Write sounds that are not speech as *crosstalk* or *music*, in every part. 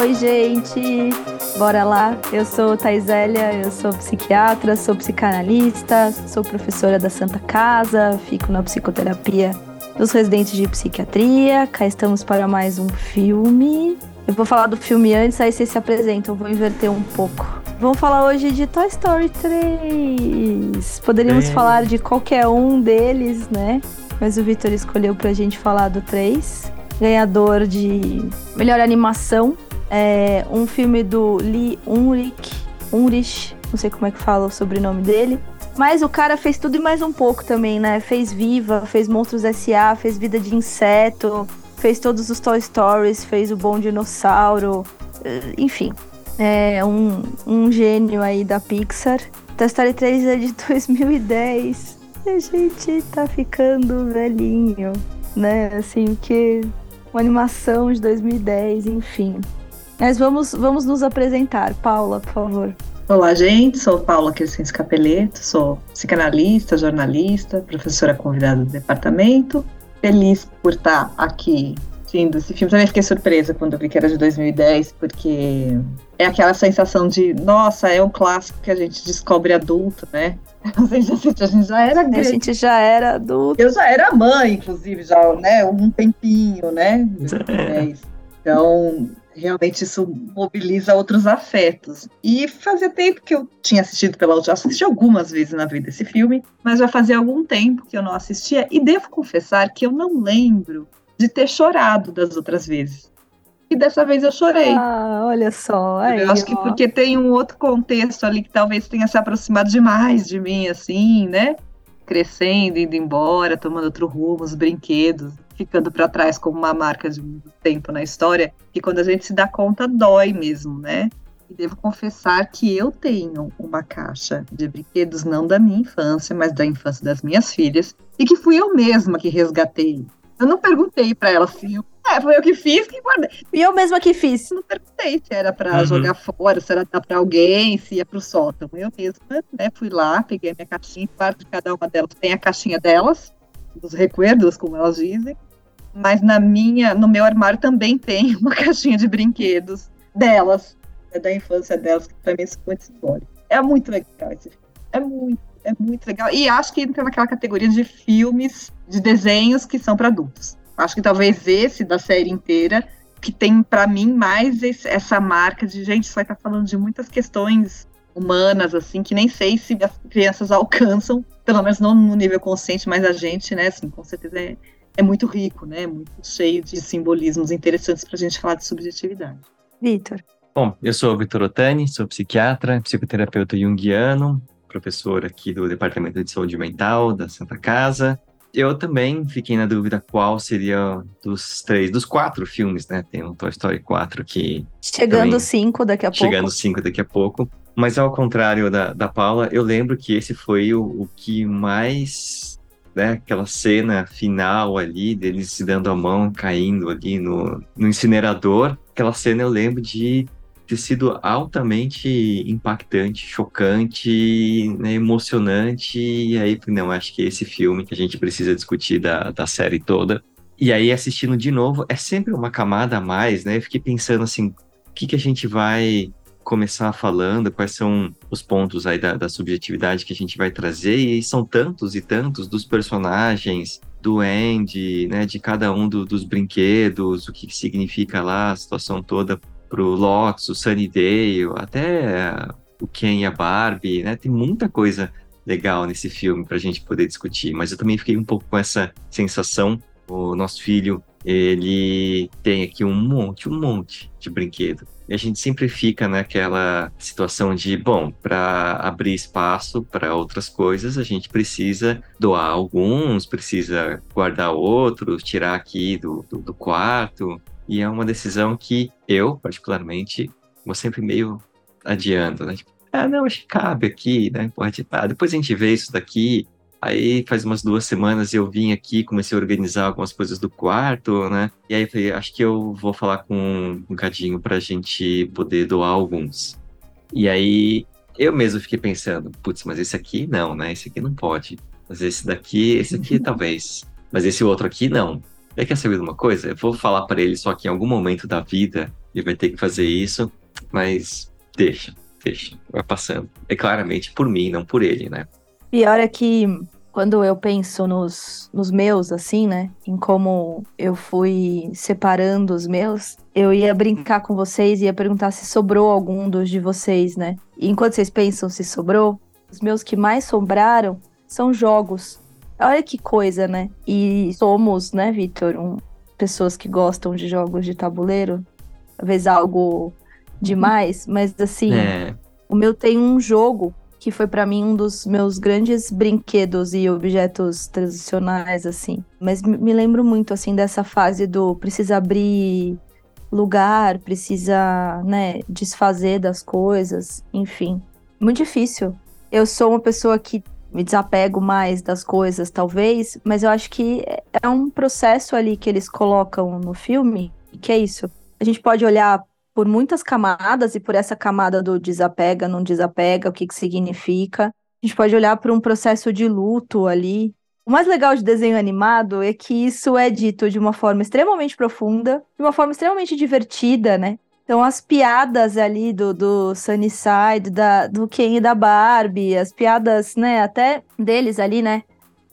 Oi, gente! Bora lá! Eu sou Taizélia, eu sou psiquiatra, sou psicanalista, sou professora da Santa Casa, fico na psicoterapia dos residentes de psiquiatria. Cá estamos para mais um filme. Eu vou falar do filme antes, aí vocês se apresentam, vou inverter um pouco. Vamos falar hoje de Toy Story 3. Poderíamos é. falar de qualquer um deles, né? Mas o Victor escolheu pra gente falar do 3. Ganhador de melhor animação. É um filme do Lee Unrich. Unrich, não sei como é que fala o sobrenome dele. Mas o cara fez tudo e mais um pouco também, né? Fez Viva, fez Monstros S.A., fez Vida de Inseto, fez todos os Toy Stories, fez o Bom Dinossauro, eh, enfim. É um, um gênio aí da Pixar. Toy Story 3 é de *laughs* 2010. E a gente tá ficando velhinho, né? Assim, porque uma animação de 2010, enfim. Mas vamos, vamos nos apresentar. Paula, por favor. Olá, gente. Sou Paula Crescens Capeleto, sou psicanalista, jornalista, professora convidada do departamento. Feliz por estar aqui assistindo esse filme. Também fiquei surpresa quando vi que era de 2010, porque é aquela sensação de, nossa, é um clássico que a gente descobre adulto, né? *laughs* A gente, a gente já era grande. A gente já era adulto. Eu já era mãe, inclusive, já, né? Um tempinho, né? *laughs* É. Então, realmente isso mobiliza outros afetos. E fazia tempo que eu tinha assistido pela já assisti algumas vezes na vida esse filme, mas já fazia algum tempo que eu não assistia e devo confessar que eu não lembro de ter chorado das outras vezes. E dessa vez eu chorei. Ah, olha só. Aí, eu acho que porque tem um outro contexto ali que talvez tenha se aproximado demais de mim, assim, né? Crescendo, indo embora, tomando outro rumo, os brinquedos ficando para trás como uma marca de muito tempo na história, que quando a gente se dá conta dói mesmo, né? E devo confessar que eu tenho uma caixa de brinquedos não da minha infância, mas da infância das minhas filhas, e que fui eu mesma que resgatei. Eu não perguntei para ela se é, foi eu que fiz que guardei. E eu mesma que fiz. Não perguntei se era para uhum. jogar fora, se era para alguém, se ia pro sótão. Eu mesma, né, fui lá, peguei a minha caixinha, parte de cada uma delas tem a caixinha delas, dos recuerdos, como elas dizem mas na minha, no meu armário também tem *laughs* uma caixinha de brinquedos delas, é da infância delas, que para mim é muito. É muito legal esse filme. É muito, é muito legal. E acho que entra naquela categoria de filmes, de desenhos que são para adultos. Acho que talvez esse da série inteira que tem para mim mais esse, essa marca de gente, vai estar tá falando de muitas questões humanas assim que nem sei se as crianças *laughs* alcançam, pelo menos não no nível consciente, mas a gente, né, assim, com certeza é, é muito rico, né? Muito cheio de simbolismos interessantes para a gente falar de subjetividade. Vitor. Bom, eu sou o Vitor Otani, sou psiquiatra, psicoterapeuta junguiano, professor aqui do Departamento de Saúde Mental da Santa Casa. Eu também fiquei na dúvida qual seria dos três, dos quatro filmes, né? Tem o Toy Story 4 que. Chegando cinco daqui a pouco. Chegando cinco daqui a pouco. Mas ao contrário da, da Paula, eu lembro que esse foi o, o que mais né, aquela cena final ali, deles se dando a mão, caindo ali no, no incinerador. Aquela cena eu lembro de ter sido altamente impactante, chocante, né, emocionante. E aí, não, acho que esse filme que a gente precisa discutir da, da série toda. E aí, assistindo de novo, é sempre uma camada a mais, né? Eu fiquei pensando assim, o que, que a gente vai começar falando quais são os pontos aí da, da, subjetividade que a gente vai trazer, e são tantos e tantos dos personagens, do Andy, né, de cada um do, dos brinquedos, o que significa lá a situação toda pro Lox, o Sunnydale, até o Ken e a Barbie, né, tem muita coisa legal nesse filme para a gente poder discutir, mas eu também fiquei um pouco com essa sensação, o nosso filho, ele tem aqui um monte, um monte de brinquedo e a gente sempre fica naquela situação de, bom, para abrir espaço para outras coisas, a gente precisa doar alguns, precisa guardar outros, tirar aqui do, do, do quarto. E é uma decisão que eu, particularmente, vou sempre meio adiando, né? Tipo, ah, não, acho que cabe aqui, né? Pode, ah, depois a gente vê isso daqui, Aí faz umas duas semanas eu vim aqui, comecei a organizar algumas coisas do quarto, né? E aí falei, acho que eu vou falar com um cadinho pra gente poder doar alguns. E aí eu mesmo fiquei pensando, putz, mas esse aqui não, né? Esse aqui não pode. Mas esse daqui, esse aqui *laughs* talvez. Mas esse outro aqui não. E quer saber de uma coisa? Eu vou falar para ele só que em algum momento da vida ele vai ter que fazer isso, mas deixa, deixa, vai passando. É claramente por mim, não por ele, né? Pior é que quando eu penso nos, nos meus, assim, né? Em como eu fui separando os meus, eu ia brincar com vocês e ia perguntar se sobrou algum dos de vocês, né? E enquanto vocês pensam se sobrou, os meus que mais sobraram são jogos. Olha que coisa, né? E somos, né, Vitor, um, pessoas que gostam de jogos de tabuleiro. Talvez algo demais, mas assim, é. o meu tem um jogo que foi para mim um dos meus grandes brinquedos e objetos tradicionais assim. Mas me lembro muito assim dessa fase do precisa abrir lugar, precisa, né, desfazer das coisas, enfim. Muito difícil. Eu sou uma pessoa que me desapego mais das coisas, talvez, mas eu acho que é um processo ali que eles colocam no filme, que é isso. A gente pode olhar por muitas camadas e por essa camada do desapega, não desapega, o que, que significa. A gente pode olhar para um processo de luto ali. O mais legal de desenho animado é que isso é dito de uma forma extremamente profunda, de uma forma extremamente divertida, né? Então, as piadas ali do, do Sunnyside, da, do Ken e da Barbie, as piadas, né, até deles ali, né?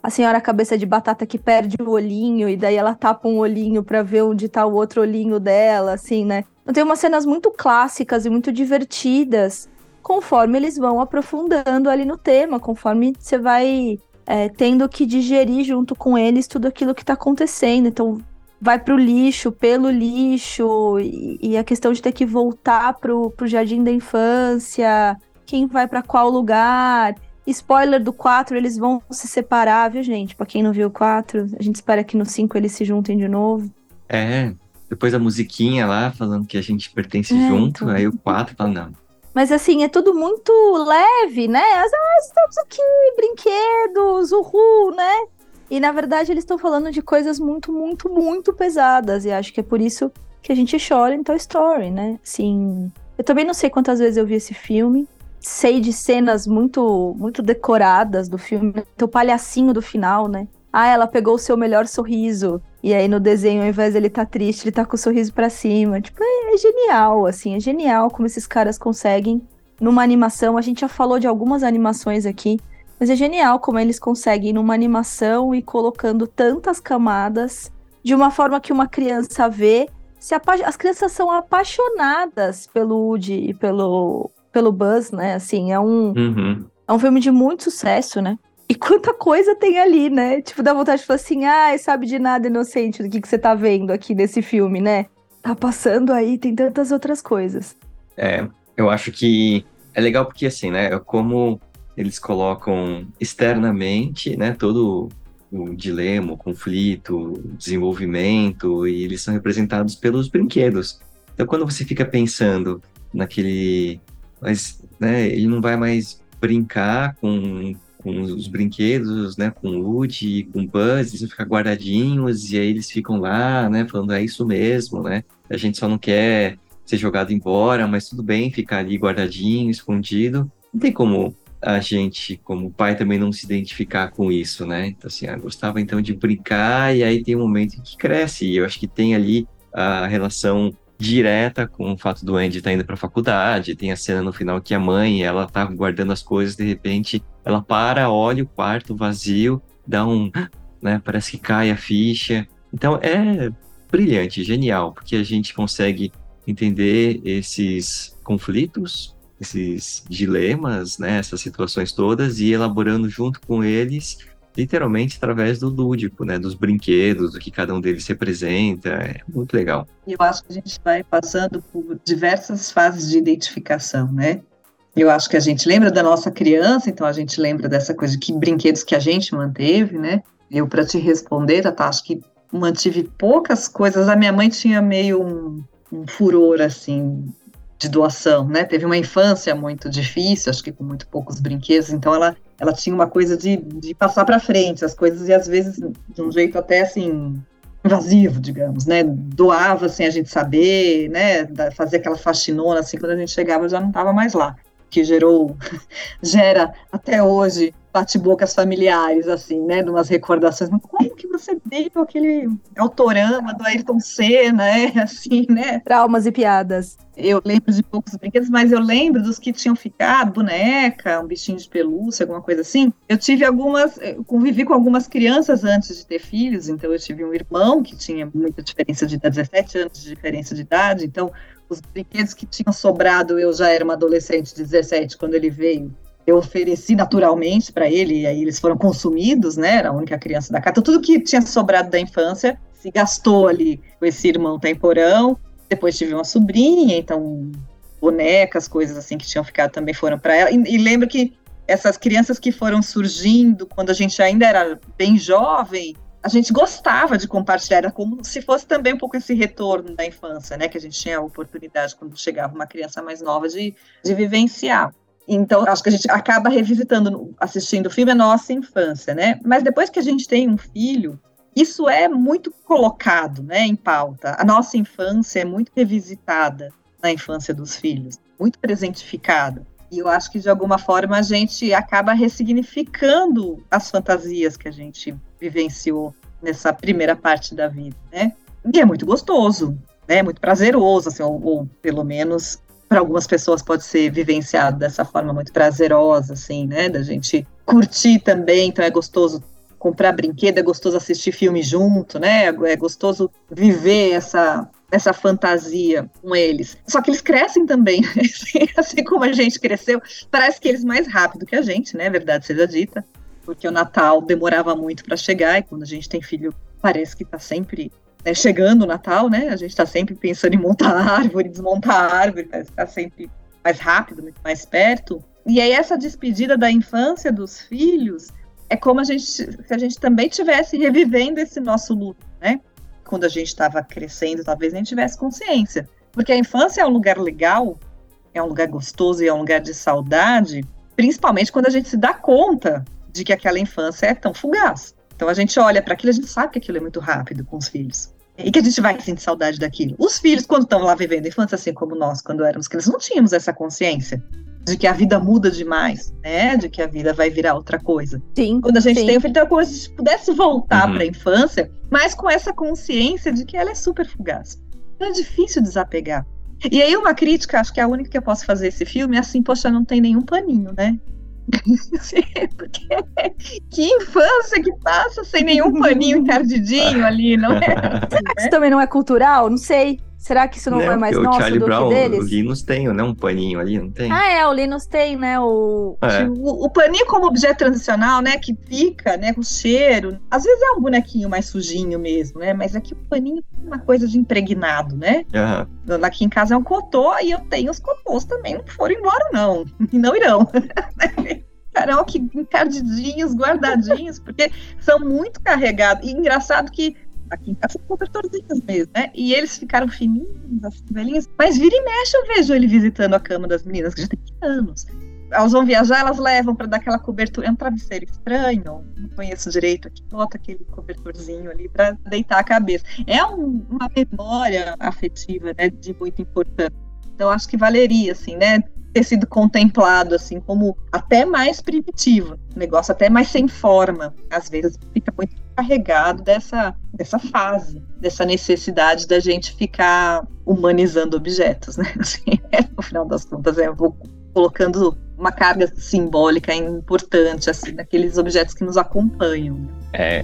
A senhora cabeça de batata que perde o olhinho e daí ela tapa um olhinho para ver onde tá o outro olhinho dela, assim, né? Tem umas cenas muito clássicas e muito divertidas, conforme eles vão aprofundando ali no tema, conforme você vai é, tendo que digerir junto com eles tudo aquilo que está acontecendo. Então vai para o lixo, pelo lixo, e, e, a questão de ter que voltar pro, jardim da infância, quem vai para qual lugar. Spoiler do 4, eles vão se separar, viu, gente? Pra quem não viu o 4, a gente espera que no 5 eles se juntem de novo. É, depois a musiquinha lá, falando que a gente pertence é, junto, então... aí o 4 fala, não. Mas assim, é tudo muito leve, né? Ah, estamos aqui, brinquedos, uhul, né? E na verdade eles estão falando de coisas muito, muito, muito pesadas. E acho que é por isso que a gente chora em Toy Story, né? Assim, eu também não sei quantas vezes eu vi esse filme. Sei de cenas muito, muito decoradas do filme. Então, o palhacinho do final, né? Ah, ela pegou o seu melhor sorriso. E aí no desenho, ao invés dele estar tá triste, ele tá com o sorriso para cima. Tipo, é, é, genial, assim, é genial como esses caras conseguem numa animação. A gente já falou de algumas animações aqui, mas é genial como eles conseguem numa animação e colocando tantas camadas de uma forma que uma criança vê. Se As crianças são apaixonadas pelo Woody e pelo, pelo Buzz, né? Assim, é um, uhum. é um filme de muito sucesso, né? E quanta coisa tem ali, né? Tipo, dá vontade de falar assim, ai, ah, sabe de nada, inocente, do que, que você tá vendo aqui nesse filme, né? Tá passando aí, tem tantas outras coisas. É, eu acho que é legal porque, assim, né, como eles colocam externamente, né, todo o dilema, o conflito, o desenvolvimento, e eles são representados pelos brinquedos. Então, quando você fica pensando naquele... Mas, né, ele não vai mais brincar com com os brinquedos, né, com o Woody, com o Buzz, eles vão ficar guardadinhos, e aí eles ficam lá, né, falando, é isso mesmo, né, a gente só não quer ser jogado embora, mas tudo bem ficar ali guardadinho, escondido. Não tem como a gente, como pai, também não se identificar com isso, né? Então, assim, eu gostava então de brincar, e aí tem um momento em que cresce, e eu acho que tem ali a relação direta com o fato do Andy estar tá indo para a faculdade. Tem a cena no final que a mãe, ela tá guardando as coisas, de repente ela para, olha o quarto vazio, dá um, né, parece que cai a ficha. Então é brilhante, genial, porque a gente consegue entender esses conflitos, esses dilemas, né, essas situações todas e elaborando junto com eles literalmente através do lúdico, né, dos brinquedos, do que cada um deles representa, é muito legal. Eu acho que a gente vai passando por diversas fases de identificação, né? Eu acho que a gente lembra da nossa criança, então a gente lembra dessa coisa de que brinquedos que a gente manteve, né? Eu, para te responder, Tata, acho que mantive poucas coisas. A minha mãe tinha meio um, um furor, assim, de doação, né? Teve uma infância muito difícil, acho que com muito poucos brinquedos, então ela ela tinha uma coisa de, de passar para frente as coisas e às vezes de um jeito até assim invasivo, digamos, né? Doava sem a gente saber, né? Fazia aquela faxinona assim, quando a gente chegava já não estava mais lá, que gerou *laughs* gera até hoje bate-bocas familiares, assim, né? De umas recordações. Mas como que você veio aquele autorama do Ayrton Senna, é *laughs* assim, né? Traumas e piadas. Eu lembro de poucos brinquedos, mas eu lembro dos que tinham ficado, boneca, um bichinho de pelúcia, alguma coisa assim. Eu tive algumas, eu convivi com algumas crianças antes de ter filhos, então eu tive um irmão que tinha muita diferença de idade, 17 anos de diferença de idade, então os brinquedos que tinham sobrado, eu já era uma adolescente de 17 quando ele veio eu ofereci naturalmente para ele, e aí eles foram consumidos, né? Era a única criança da casa. Tudo que tinha sobrado da infância se gastou ali com esse irmão temporão. Depois tive uma sobrinha, então bonecas, coisas assim que tinham ficado também foram para ela. E, e lembro que essas crianças que foram surgindo quando a gente ainda era bem jovem, a gente gostava de compartilhar, era como se fosse também um pouco esse retorno da infância, né? Que a gente tinha a oportunidade, quando chegava uma criança mais nova, de, de vivenciar. Então, acho que a gente acaba revisitando, assistindo o filme, a nossa infância, né? Mas depois que a gente tem um filho, isso é muito colocado, né, em pauta. A nossa infância é muito revisitada na infância dos filhos, muito presentificada. E eu acho que, de alguma forma, a gente acaba ressignificando as fantasias que a gente vivenciou nessa primeira parte da vida, né? E é muito gostoso, né? Muito prazeroso, assim, ou, ou pelo menos para algumas pessoas pode ser vivenciado dessa forma muito prazerosa, assim, né? Da gente curtir também, então é gostoso comprar brinquedo, é gostoso assistir filme junto, né? É gostoso viver essa essa fantasia com eles. Só que eles crescem também, né? *laughs* assim como a gente cresceu, parece que eles mais rápido que a gente, né? Verdade seja dita, porque o Natal demorava muito para chegar e quando a gente tem filho parece que está sempre né, chegando o Natal, né? A gente está sempre pensando em montar *laughs* árvore, desmontar árvore, que tá sempre mais rápido, muito mais perto. E aí essa despedida da infância dos filhos é como a gente, se a gente também tivesse revivendo esse nosso luto, né? Quando a gente estava crescendo, talvez nem tivesse consciência. Porque a infância é um lugar legal, é um lugar gostoso e é um lugar de saudade, principalmente quando a gente se dá conta de que aquela infância é tão fugaz. Então a gente olha para aquilo, a gente sabe que aquilo é muito rápido com os filhos e que a gente vai sentir saudade daquilo. Os filhos, quando estão lá vivendo a infância, assim como nós, quando éramos crianças, não tínhamos essa consciência de que a vida muda demais, né? De que a vida vai virar outra coisa. Sim. Quando a gente sim. tem um filho, então, como se a gente pudesse voltar uhum. para a infância, mas com essa consciência de que ela é super fugaz. Então é difícil desapegar. E aí, uma crítica, acho que é a única que eu posso fazer esse filme é assim, poxa, não tem nenhum paninho, né? *laughs* Porque *laughs* que infância que passa sem nenhum paninho encardidinho ali, não é? Será *laughs* que isso também não é cultural? Não sei. Será que isso não, não é mais nosso Charlie do Brown, que deles? O Linus tem, né? Um paninho ali, não tem? Ah, é, o Linus tem, né? O, é. o, o, paninho como objeto transicional, né? Que fica, né? Com cheiro. Às vezes é um bonequinho mais sujinho mesmo, né? Mas aqui o paninho é uma coisa de impregnado, né? Uhum. Aqui em casa é um cotô e eu tenho os cotôs também. Não foram embora, não. *laughs* E não irão. *laughs* Caramba, que encardidinhos, guardadinhos, porque são muito carregados. E engraçado que aqui em casa são cobertorzinhos mesmo, né? E eles ficaram fininhos, assim, velhinhos. Mas vira e mexe eu vejo ele visitando a cama das meninas, que já tem anos. Elas vão viajar, elas levam para dar aquela cobertura. É um travesseiro estranho, não conheço direito aqui. Bota aquele cobertorzinho ali para deitar a cabeça. É um, uma memória afetiva, né, de muito importante. Então acho que valeria, assim, né? ter sido contemplado assim como até mais primitivo, negócio até mais sem forma. Às vezes fica muito carregado dessa, dessa fase, dessa necessidade da gente ficar humanizando objetos, né? *laughs* Assim, é, no final das contas, é, vou colocando uma carga simbólica importante assim naqueles objetos que nos acompanham. É.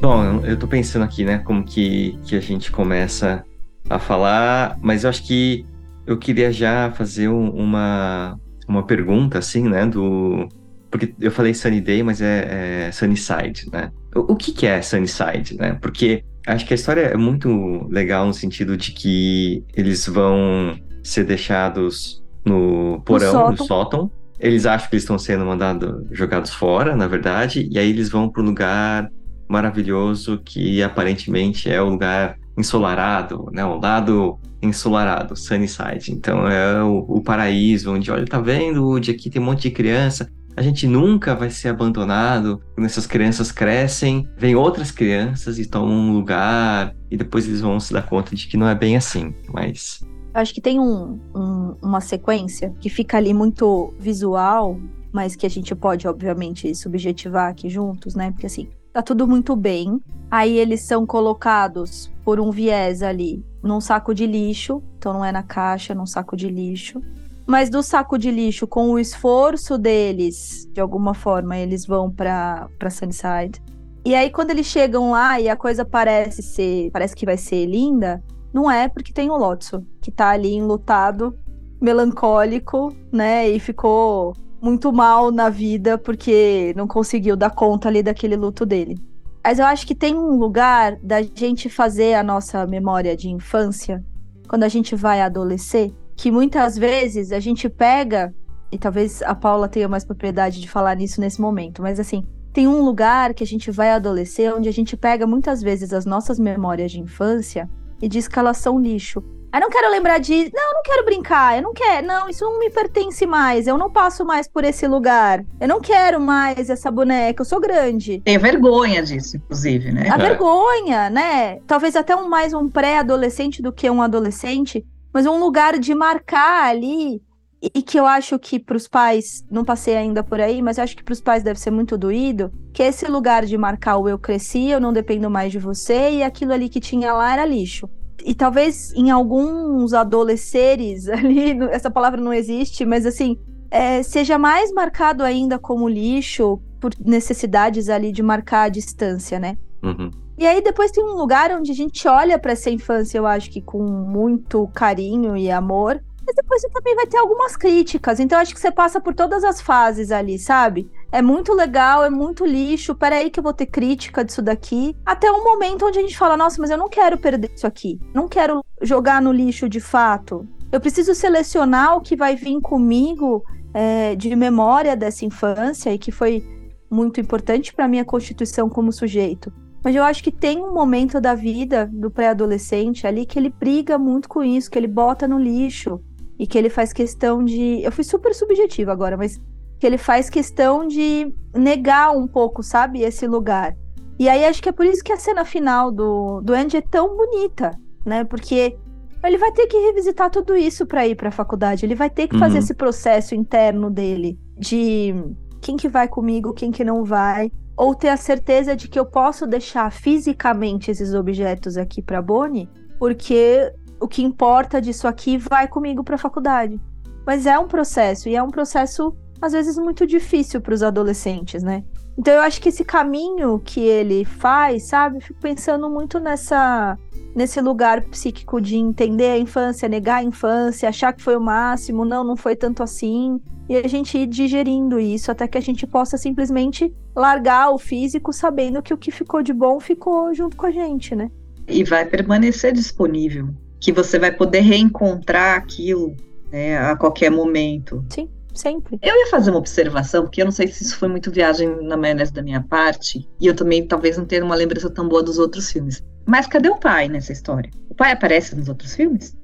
Bom, eu tô pensando aqui, né, como que, que a gente começa a falar, mas eu acho que eu queria já fazer um, uma, uma pergunta, assim, né, do... Porque eu falei Sunny Day, mas é, é Sunnyside, né? O, o que, que é Sunnyside, né? Porque acho que a história é muito legal no sentido de que eles vão ser deixados no porão, no sótão. No sótão. Eles acham que eles estão sendo mandados, jogados fora, na verdade, e aí eles vão para um lugar maravilhoso que aparentemente é o lugar ensolarado, né? O lado ensolarado, Sunnyside. Então é o, o paraíso onde, olha, tá vendo, Woody, aqui tem um monte de criança. A gente nunca vai ser abandonado. Quando essas crianças crescem, vem outras crianças e tomam um lugar, e depois eles vão se dar conta de que não é bem assim. Mas acho que tem um, um, uma sequência que fica ali muito visual, mas que a gente pode, obviamente, subjetivar aqui juntos, né? Porque assim, tá tudo muito bem. Aí eles são colocados por um viés ali num saco de lixo, então não é na caixa, é num saco de lixo. Mas do saco de lixo, com o esforço deles, de alguma forma, eles vão para Sunnyside. E aí, quando eles chegam lá e a coisa parece ser. Parece que vai ser linda, não é porque tem o Lotso, que tá ali enlutado, melancólico, né? E ficou muito mal na vida porque não conseguiu dar conta ali daquele luto dele. Mas eu acho que tem um lugar da gente fazer a nossa memória de infância quando a gente vai adolescer, que muitas vezes a gente pega, e talvez a Paula tenha mais propriedade de falar nisso nesse momento, mas assim, tem um lugar que a gente vai adolescer onde a gente pega muitas vezes as nossas memórias de infância e diz que elas são lixo. Eu não quero lembrar de. Não, eu não quero brincar. Eu não quero. Não, isso não me pertence mais. Eu não passo mais por esse lugar. Eu não quero mais essa boneca. Eu sou grande. Tem vergonha disso, inclusive, né? A é. vergonha, né? Talvez até um, mais um pré-adolescente do que um adolescente. Mas um lugar de marcar ali. E, e que eu acho que para os pais, não passei ainda por aí, mas eu acho que para os pais deve ser muito doído, que esse lugar de marcar o eu cresci, eu não dependo mais de você, e aquilo ali que tinha lá era lixo e talvez em alguns adolescentes *laughs* ali, essa palavra não existe, mas assim, é, seja mais marcado ainda como lixo por necessidades ali de marcar a distância, né? Uhum. E aí depois tem um lugar onde a gente olha para essa infância, eu acho que com muito carinho e amor, mas depois você também vai ter algumas críticas. Então acho que você passa por todas as fases ali, sabe? É muito legal, é muito lixo. Peraí, que eu vou ter crítica disso daqui. Até um momento onde a gente fala: nossa, mas eu não quero perder isso aqui. Não quero jogar no lixo de fato. Eu preciso selecionar o que vai vir comigo é, de memória dessa infância e que foi muito importante para minha constituição como sujeito. Mas eu acho que tem um momento da vida do pré-adolescente ali que ele briga muito com isso, que ele bota no lixo e que ele faz questão de. Eu fui super subjetiva agora, mas que ele faz questão de negar um pouco, sabe, esse lugar. E aí acho que é por isso que a cena final do, do Andy é tão bonita, né? Porque ele vai ter que revisitar tudo isso para ir para a faculdade. Ele vai ter que uhum. fazer esse processo interno dele de quem que vai comigo, quem que não vai, ou ter a certeza de que eu posso deixar fisicamente esses objetos aqui para Bonnie, porque o que importa disso aqui vai comigo para a faculdade. Mas é um processo, e é um processo, às vezes, muito difícil para os adolescentes, né? Então eu acho que esse caminho que ele faz, sabe? Fico pensando muito nessa nesse lugar psíquico de entender a infância, negar a infância, achar que foi o máximo, não, não foi tanto assim. E a gente ir digerindo isso até que a gente possa simplesmente largar o físico sabendo que o que ficou de bom ficou junto com a gente, né? E vai permanecer disponível que você vai poder reencontrar aquilo né, a qualquer momento. Sim, sempre. Eu ia fazer uma observação, porque eu não sei se isso foi muito viagem na maionese da minha parte, e eu também talvez não tenha uma lembrança tão boa dos outros filmes. Mas cadê o pai nessa história? O pai aparece nos outros filmes?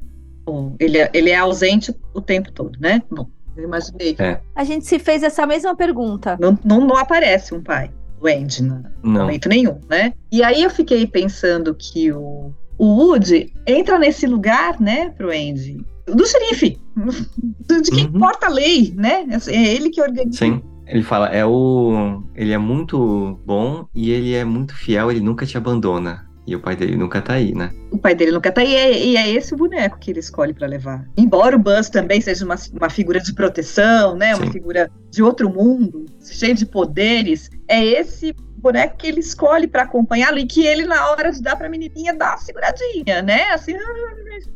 Ou ele, é, ele é ausente o tempo todo, né? Bom, eu imaginei. É. A gente se fez essa mesma pergunta. Não, não, não aparece um pai do Andy no momento nenhum, né? E aí eu fiquei pensando que o o Woody entra nesse lugar, né, pro Andy, do xerife, de quem uhum. porta a lei, né? É ele que organiza. Sim. Ele fala, é o. Ele é muito bom e ele é muito fiel, ele nunca te abandona. E o pai dele nunca tá aí, né? O pai dele nunca tá aí, e é, e é esse o boneco que ele escolhe para levar. Embora o Buzz também seja uma, uma figura de proteção, né? Uma figura de outro mundo, cheio de poderes, é esse boneco que ele escolhe para acompanhá-lo e que ele, na hora de dar para a menininha, dá uma seguradinha, né? Assim,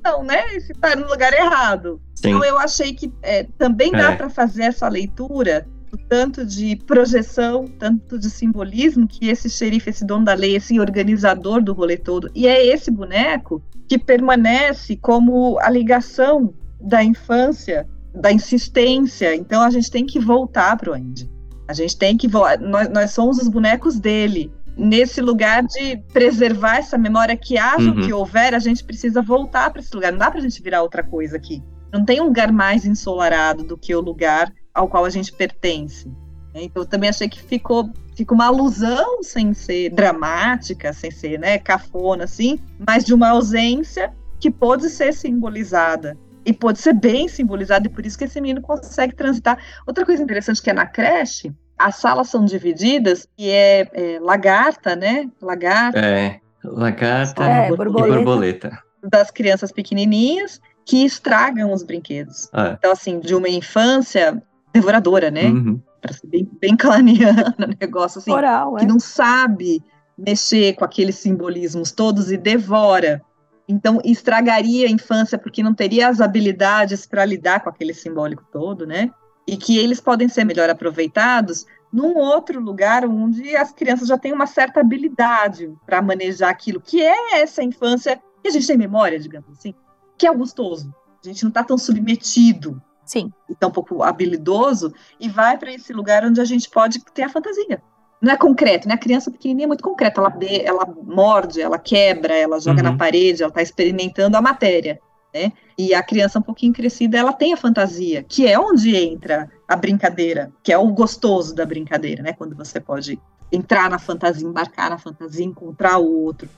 não, né? Esse tá no lugar errado. Sim. Então eu achei que é, também dá é. para fazer essa leitura tanto de projeção, tanto de simbolismo que esse xerife, esse dono da lei, esse organizador do rolê todo, e é esse boneco que permanece como a ligação da infância, da insistência. Então a gente tem que voltar para o Andy. A gente tem que nós, nós somos os bonecos dele. Nesse lugar de preservar essa memória que haja uhum. que houver, a gente precisa voltar para esse lugar. Não dá para a gente virar outra coisa aqui. Não tem um lugar mais ensolarado do que o lugar ao qual a gente pertence. Então, eu também achei que ficou, ficou uma alusão sem ser dramática, sem ser né, cafona, assim, mas de uma ausência que pode ser simbolizada e pode ser bem simbolizada, e por isso que esse menino consegue transitar. Outra coisa interessante que é na creche, as salas são divididas e é, é lagarta, né? Lagarta. É, lagarta É, e borboleta. borboleta. Das crianças pequenininhas que estragam os brinquedos. Ah, Então, assim, de uma infância devoradora, né? uhum. Para ser bem, bem *laughs* claniana, negócio assim, Oral, é. que não sabe mexer com aqueles simbolismos todos e devora. Então, estragaria a infância porque não teria as habilidades para lidar com aquele simbólico todo, né? E que eles podem ser melhor aproveitados num outro lugar onde as crianças já têm uma certa habilidade para manejar aquilo, que é essa infância que a gente tem memória, digamos assim, que é o gostoso. A gente não está tão submetido Sim. e tão pouco habilidoso e vai para esse lugar onde a gente pode ter a fantasia. Não é concreto, né? A criança pequenininha é muito concreta, ela, be- ela morde, ela quebra, ela joga Uhum. na parede, ela está experimentando a matéria, né? E a criança um pouquinho crescida, ela tem a fantasia, que é onde entra a brincadeira, que é o gostoso da brincadeira, né? Quando você pode entrar na fantasia, embarcar na fantasia, encontrar o outro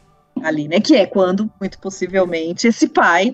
ali, né? Que é quando, muito possivelmente, esse pai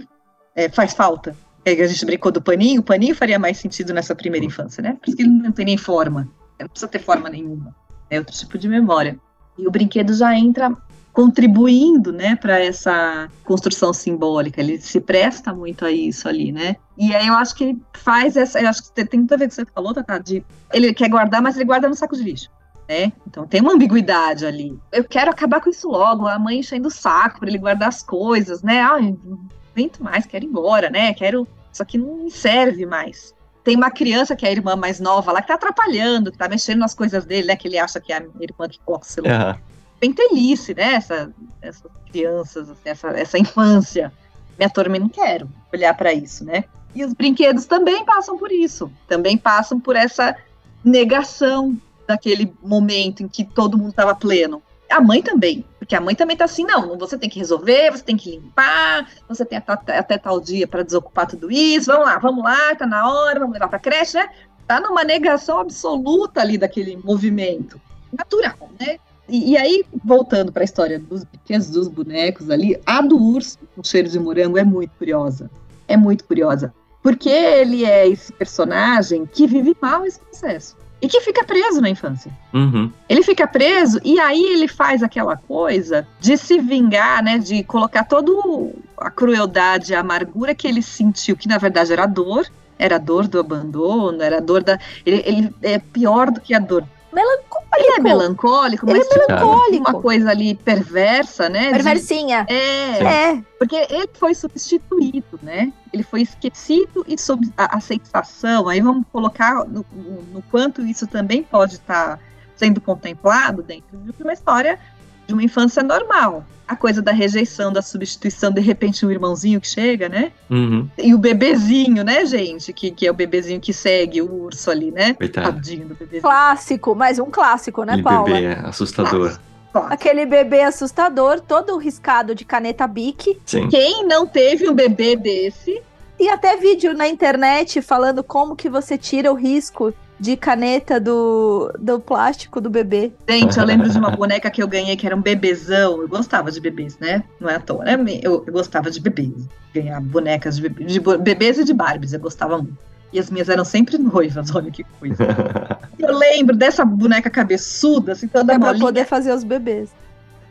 é, faz falta. É a gente brincou do paninho, o paninho faria mais sentido nessa primeira infância, né? Por isso que ele não tem nem forma, não precisa ter forma nenhuma, é outro tipo de memória. E o brinquedo já entra contribuindo, né, para essa construção simbólica, ele se presta muito a isso ali, né? E aí eu acho que ele faz essa, eu acho que tem muito a ver com o que você falou, Tata, de ele quer guardar, mas ele guarda no saco de lixo. Né? Então tem uma ambiguidade ali. Eu quero acabar com isso logo, a mãe enchendo o saco para ele guardar as coisas, né? Não aguento mais, quero ir embora, né? Quero. Isso aqui não me serve mais. Tem uma criança que é a irmã mais nova lá que tá atrapalhando, que tá mexendo nas coisas dele, né? Que ele acha que é a irmã que coloca o celular pentelice, né? Essa, essas crianças, essa, essa infância. Me atormenta, não quero olhar para isso, né? E os brinquedos também passam por isso, também passam por essa negação daquele momento em que todo mundo estava pleno. A mãe também, porque a mãe também tá assim, não, você tem que resolver, você tem que limpar, você tem até, até tal dia para desocupar tudo isso, vamos lá, vamos lá, tá na hora, vamos levar para creche, né? Tá numa negação absoluta ali daquele movimento. Natural, né? E, e aí, voltando para a história dos brinquedos dos bonecos ali, a do urso, com cheiro de morango, é muito curiosa. É muito curiosa. Porque ele é esse personagem que vive mal esse processo. E que fica preso na infância. uhum. Ele fica preso e aí ele faz aquela coisa de se vingar, né? De colocar toda a crueldade, a amargura que ele sentiu, que na verdade era dor, era a dor do abandono, era a dor da. Ele, ele é pior do que a dor. Ele é melancólico, Ele mas é melancólico. uma coisa ali perversa, né? de- Perversinha. É, É. porque ele foi substituído, né? Ele foi esquecido e sob a, a sensação. Aí vamos colocar no, no- no quanto isso também pode estar sendo contemplado dentro de uma história de uma infância normal. A coisa da rejeição, da substituição, de repente um irmãozinho que chega, né? Uhum. E o bebezinho, né, gente? Que, que é o bebezinho que segue o urso ali, né? Coitado. Tadinho do bebezinho. Clássico, mais um clássico, né, Aquele Paula? bebê é assustador. Claro. Aquele bebê assustador, todo riscado de caneta. Sim. Quem não teve um bebê desse E até vídeo na internet falando como que você tira o risco de caneta do, do plástico do bebê. Gente, eu lembro de uma boneca que eu ganhei que era um bebezão. Eu gostava de bebês, né? Não é à toa, né? Eu, eu gostava de bebês. Ganhar bonecas de, bebê, de bebês e de Barbies, eu gostava muito. E as minhas eram sempre noivas, *laughs* olha que coisa. Eu lembro dessa boneca cabeçuda, assim, toda É pra poder fazer os bebês.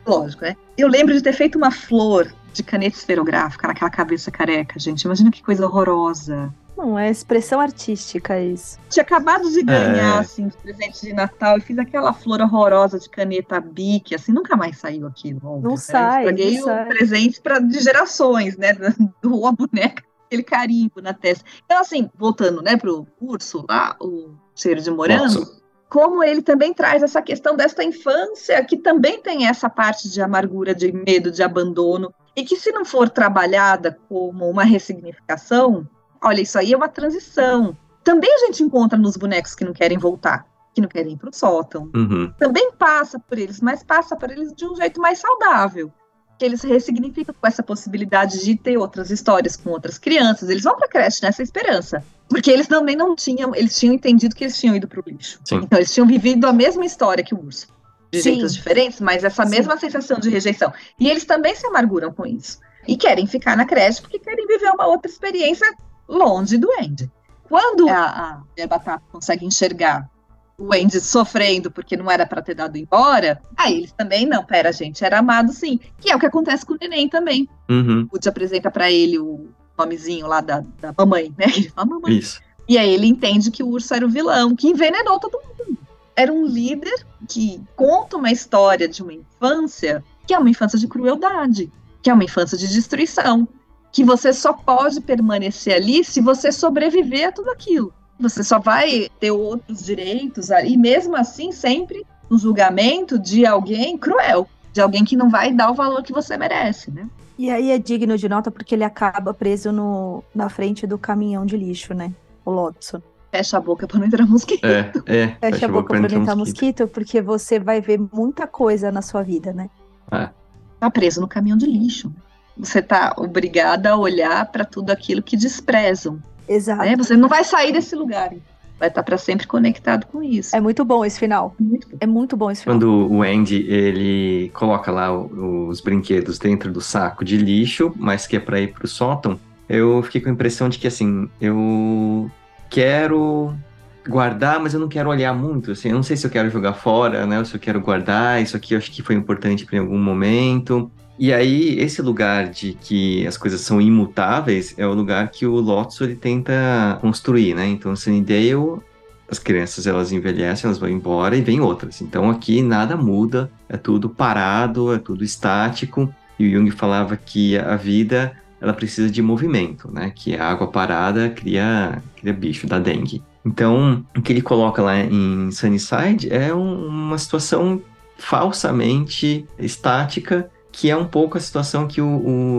Lógico, né? Eu lembro de ter feito uma flor de caneta esferográfica naquela cabeça careca, gente. Imagina que coisa horrorosa. Não, é expressão artística isso. Tinha acabado de ganhar, É. assim, de presente de Natal e fiz aquela flor horrorosa de caneta Bic, assim, nunca mais saiu aquilo. óbvio, Não né? sai, o sai. presente pra, de gerações, né? *laughs* Do a boneca, aquele carimbo na testa. Então, assim, voltando, né, pro urso lá, o cheiro de morango, Nossa. Como ele também traz essa questão desta infância, que também tem essa parte de amargura, de medo, de abandono, e que se não for trabalhada como uma ressignificação, olha, isso aí é uma transição. Também a gente encontra nos bonecos que não querem voltar, que não querem ir para o sótão. Uhum. Também passa por eles, mas passa por eles de um jeito mais saudável. Que eles ressignificam com essa possibilidade de ter outras histórias com outras crianças. Eles vão para a creche nessa esperança. Porque eles também não tinham, eles tinham entendido que eles tinham ido para o lixo. Sim. Então, eles tinham vivido a mesma história que o urso. De Sim. jeitos diferentes, mas essa Sim. mesma sensação de rejeição. E eles também se amarguram com isso. e querem ficar na creche porque querem viver uma outra experiência longe do Andy. Quando a, a Batata consegue enxergar o Andy sofrendo porque não era para ter dado embora, aí eles também, não, pera, gente, era amado sim. Que é o que acontece com o neném também. Uhum. O Woody apresenta para ele o nomezinho lá da, da mamãe, né? *laughs* Ele fala, mamãe. Isso. E aí ele entende que o urso era o vilão, que envenenou todo mundo. Era um líder que conta uma história de uma infância que é uma infância de crueldade, que é uma infância de destruição, que você só pode permanecer ali se você sobreviver a tudo aquilo. Você só vai ter outros direitos e mesmo assim sempre no julgamento de alguém cruel, de alguém que não vai dar o valor que você merece, né? E aí é digno de nota porque ele acaba preso no, na frente do caminhão de lixo, né? O Lotso. Fecha a boca para não entrar mosquito. É, é. Fecha, fecha a boca, boca para não entrar mosquito. mosquito, porque você vai ver muita coisa na sua vida, né? É. Tá preso no caminhão de lixo. Você tá obrigada a olhar para tudo aquilo que desprezam. Exato. Né? Você não vai sair desse lugar. Vai estar para sempre conectado com isso. É muito bom esse final. Muito é muito bom esse final. Quando o Andy ele coloca lá os brinquedos dentro do saco de lixo, mas que é para ir pro sótão, eu fiquei com a impressão de que assim, eu quero guardar, mas eu não quero olhar muito, assim, eu não sei se eu quero jogar fora, né, ou se eu quero guardar, isso aqui eu acho que foi importante para em algum momento. E aí, esse lugar de que as coisas são imutáveis é o lugar que o Lotso ele tenta construir, né? Então, Sunnydale, as crianças elas envelhecem, elas vão embora e vem outras. Então, aqui nada muda, é tudo parado, é tudo estático. E o Jung falava que a vida ela precisa de movimento, né? Que a água parada cria, cria bicho da dengue. Então, o que ele coloca lá em Sunnyside é um, uma situação falsamente estática que é um pouco a situação que o,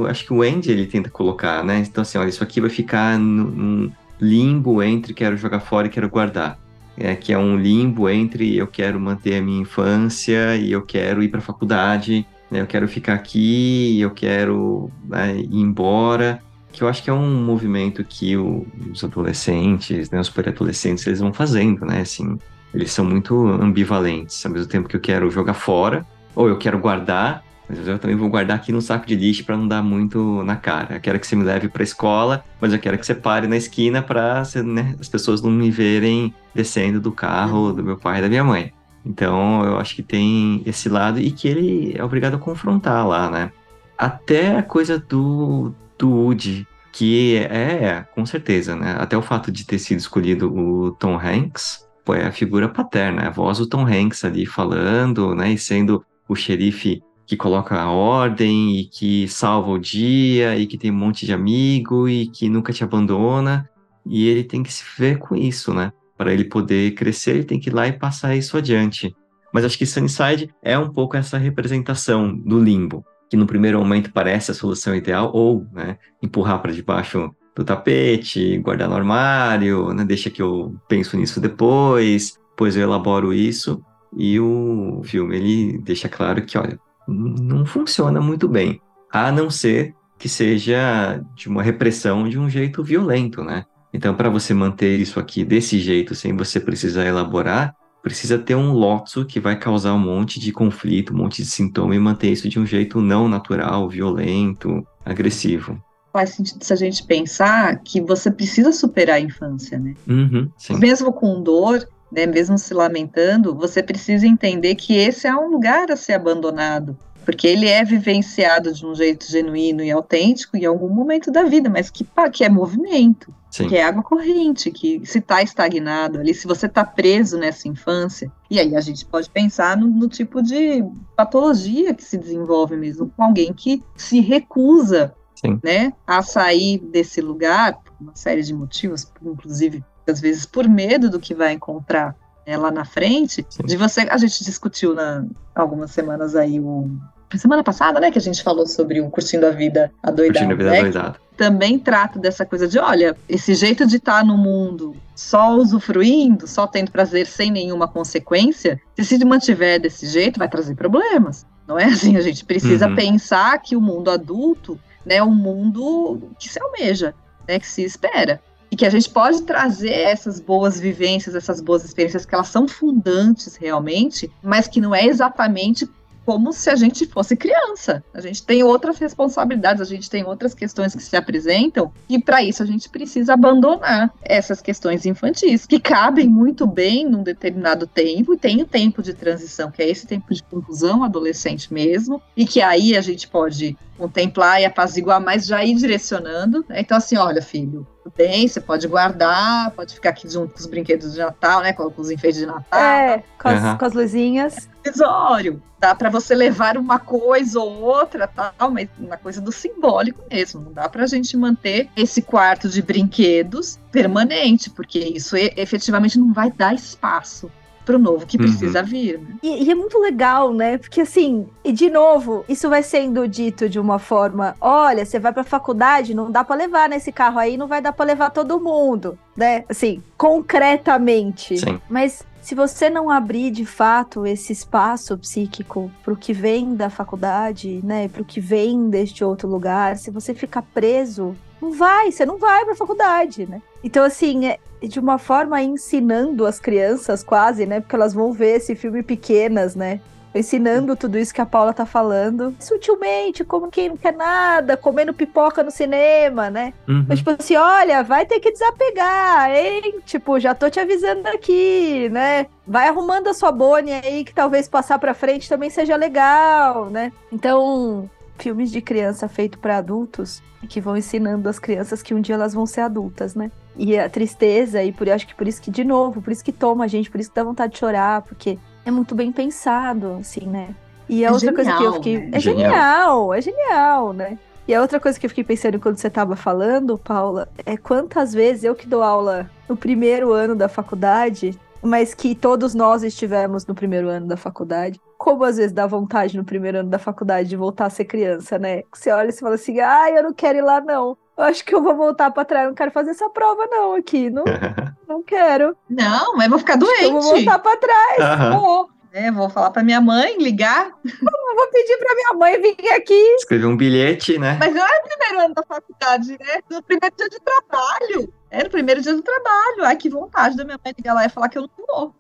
o, acho que o Andy ele tenta colocar, né? Então assim, olha, isso aqui vai ficar num limbo entre quero jogar fora e quero guardar. É, que é um limbo entre eu quero manter a minha infância e eu quero ir para a faculdade, né? eu quero ficar aqui, eu quero né, ir embora. Que eu acho que é um movimento que o, os adolescentes, né, os pré-adolescentes, eles vão fazendo, né? Assim, eles são muito ambivalentes. Ao mesmo tempo que eu quero jogar fora, ou eu quero guardar, mas eu também vou guardar aqui no saco de lixo para não dar muito na cara. Eu quero que você me leve para a escola, mas eu quero que você pare na esquina para né, as pessoas não me verem descendo do carro do meu pai e da minha mãe. Então, eu acho que tem esse lado e que ele é obrigado a confrontar lá, né? Até a coisa do, do Woody, que é, com certeza, né? Até o fato de ter sido escolhido o Tom Hanks, foi a figura paterna, a voz do Tom Hanks ali falando, né? E sendo o xerife que coloca a ordem e que salva o dia e que tem um monte de amigo e que nunca te abandona. E ele tem que se ver com isso, né? Para ele poder crescer, ele tem que ir lá e passar isso adiante. Mas acho que Sunnyside é um pouco essa representação do limbo, que no primeiro momento parece a solução ideal, ou né, empurrar para debaixo do tapete, guardar no armário, né, deixa que eu penso nisso depois, depois eu elaboro isso. E o filme ele deixa claro que, olha, não funciona muito bem, a não ser que seja de uma repressão de um jeito violento, né? Então, para você manter isso aqui desse jeito, sem você precisar elaborar, precisa ter um lotso que vai causar um monte de conflito, um monte de sintoma e manter isso de um jeito não natural, violento, agressivo. Faz sentido se a gente pensar que você precisa superar a infância, né? Uhum, Mesmo com dor, né, mesmo se lamentando, você precisa entender que esse é um lugar a ser abandonado, porque ele é vivenciado de um jeito genuíno e autêntico em algum momento da vida, mas que, que é movimento, Sim. que é água corrente, que se está estagnado ali, se você está preso nessa infância, e aí a gente pode pensar no, no tipo de patologia que se desenvolve mesmo com alguém que se recusa Sim. né, a sair desse lugar, por uma série de motivos, inclusive às vezes por medo do que vai encontrar né, lá na frente, Sim. de você. A gente discutiu na algumas semanas aí o semana passada, né, que a gente falou sobre o curtindo a vida adoidado. Curtindo a vida né, adoidado. Também trata dessa coisa de, olha, esse jeito de estar tá no mundo só usufruindo, só tendo prazer sem nenhuma consequência, se se mantiver desse jeito, vai trazer problemas. Não é assim, a gente precisa uhum. pensar que o mundo adulto né, é um mundo que se almeja, né, que se espera e que a gente pode trazer essas boas vivências, essas boas experiências que elas são fundantes realmente, mas que não é exatamente como se a gente fosse criança. A gente tem outras responsabilidades, a gente tem outras questões que se apresentam, e para isso a gente precisa abandonar essas questões infantis, que cabem muito bem num determinado tempo, e tem o tempo de transição, que é esse tempo de conclusão adolescente mesmo, e que aí a gente pode contemplar e apaziguar, mas já ir direcionando. Né? Então, assim, olha, filho, bem, você pode guardar, pode ficar aqui junto com os brinquedos de Natal, né? Com os enfeites de Natal. É, com as, uhum. com as luzinhas. Tesório. Dá para você levar uma coisa ou outra, tal, mas uma coisa do simbólico mesmo. Não dá para a gente manter esse quarto de brinquedos permanente, porque isso efetivamente não vai dar espaço pro novo que precisa uhum. vir. Né? E, e, é muito legal, né? Porque assim, e de novo, isso vai sendo dito de uma forma: olha, você vai pra faculdade, não dá para levar nesse carro aí, não vai dar para levar todo mundo, né? Assim, concretamente. Sim. Mas se você não abrir de fato esse espaço psíquico para o que vem da faculdade, né, para o que vem deste outro lugar, se você ficar preso, não vai, você não vai para a faculdade, né? Então assim, é, de uma forma ensinando as crianças quase, né? Porque elas vão ver esse filme pequenas, né? Ensinando tudo isso que a Paula tá falando. Sutilmente, como quem não quer nada, comendo pipoca no cinema, né? Uhum. Mas, tipo assim, olha, vai ter que desapegar, hein? Tipo, já tô te avisando aqui, né? Vai arrumando a sua bone aí, que talvez passar pra frente também seja legal, né? Então, filmes de criança feito para adultos que vão ensinando as crianças que um dia elas vão ser adultas, né? E a tristeza, e por acho que por isso que, de novo, por isso que toma a gente, por isso que dá vontade de chorar, porque é muito bem pensado, assim, né? E a é outra genial, coisa que eu fiquei. Né? É genial. genial, é genial, né? E a outra coisa que eu fiquei pensando quando você estava falando, Paula, é quantas vezes eu que dou aula no primeiro ano da faculdade, mas que todos nós estivemos no primeiro ano da faculdade. Como às vezes dá vontade no primeiro ano da faculdade de voltar a ser criança, né? Você olha e fala assim: ai, eu não quero ir lá, não. Eu acho que eu vou voltar para trás, eu não quero fazer essa prova, não, aqui. Não, *laughs* não quero. Não, mas eu vou ficar doente. eu vou voltar para trás. Uhum. Vou. É, vou falar para minha mãe, ligar. Eu vou pedir para minha mãe vir aqui. Escrever um bilhete, né? Mas não é o primeiro ano da faculdade, né? No primeiro dia de trabalho. Era o primeiro dia do trabalho. Ai, que vontade da minha mãe ligar lá e falar que eu não vou.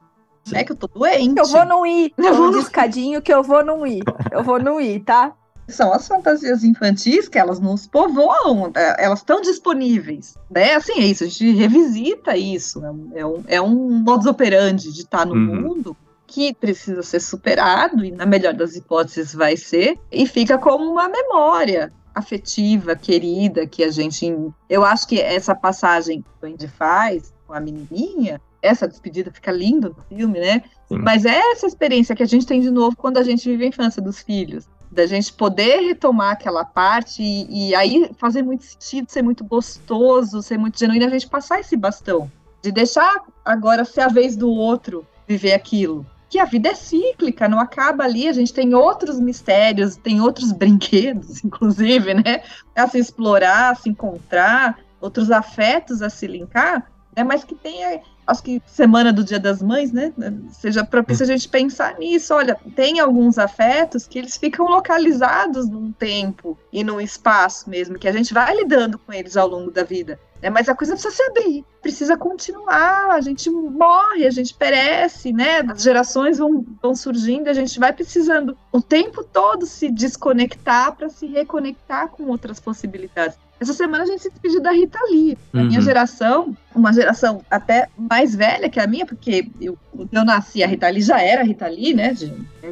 É que eu tô doente. Eu vou não ir. *laughs* Eu vou um discadinho que eu vou não ir. Eu vou não ir, tá? São as fantasias infantis que elas nos povoam, é, elas estão disponíveis, né? Assim, é isso, a gente revisita isso, é um, é um modus operandi de estar no uhum. mundo que precisa ser superado, e na melhor das hipóteses vai ser, e fica como uma memória, afetiva, querida, que a gente. Eu acho que essa passagem que o Andy faz com a menininha, essa despedida fica linda no filme, né? Sim. Mas é essa experiência que a gente tem de novo quando a gente vive a infância dos filhos. Da gente poder retomar aquela parte e, e aí fazer muito sentido, ser muito gostoso, ser muito genuíno, a gente passar esse bastão. De deixar agora ser a vez do outro viver aquilo que a vida é cíclica, não acaba ali, a gente tem outros mistérios, tem outros *laughs* brinquedos, inclusive, né? A se explorar, a se encontrar, outros afetos a se linkar, né? Mas que tenha, acho que semana do Dia das Mães, né? Seja propício a gente pensar nisso. Olha, tem alguns afetos que eles ficam localizados num tempo e num espaço mesmo, que a gente vai lidando com eles ao longo da vida. Né? Mas a coisa precisa se abrir, precisa continuar. A gente morre, a gente perece, né? As gerações vão, vão surgindo, a gente vai precisando o tempo todo se desconectar para se reconectar com outras possibilidades. Essa semana a gente se despediu da Rita Lee. A uhum. minha geração, uma geração até mais velha que a minha, porque eu, quando eu nasci, a Rita Lee já era a Rita Lee, né?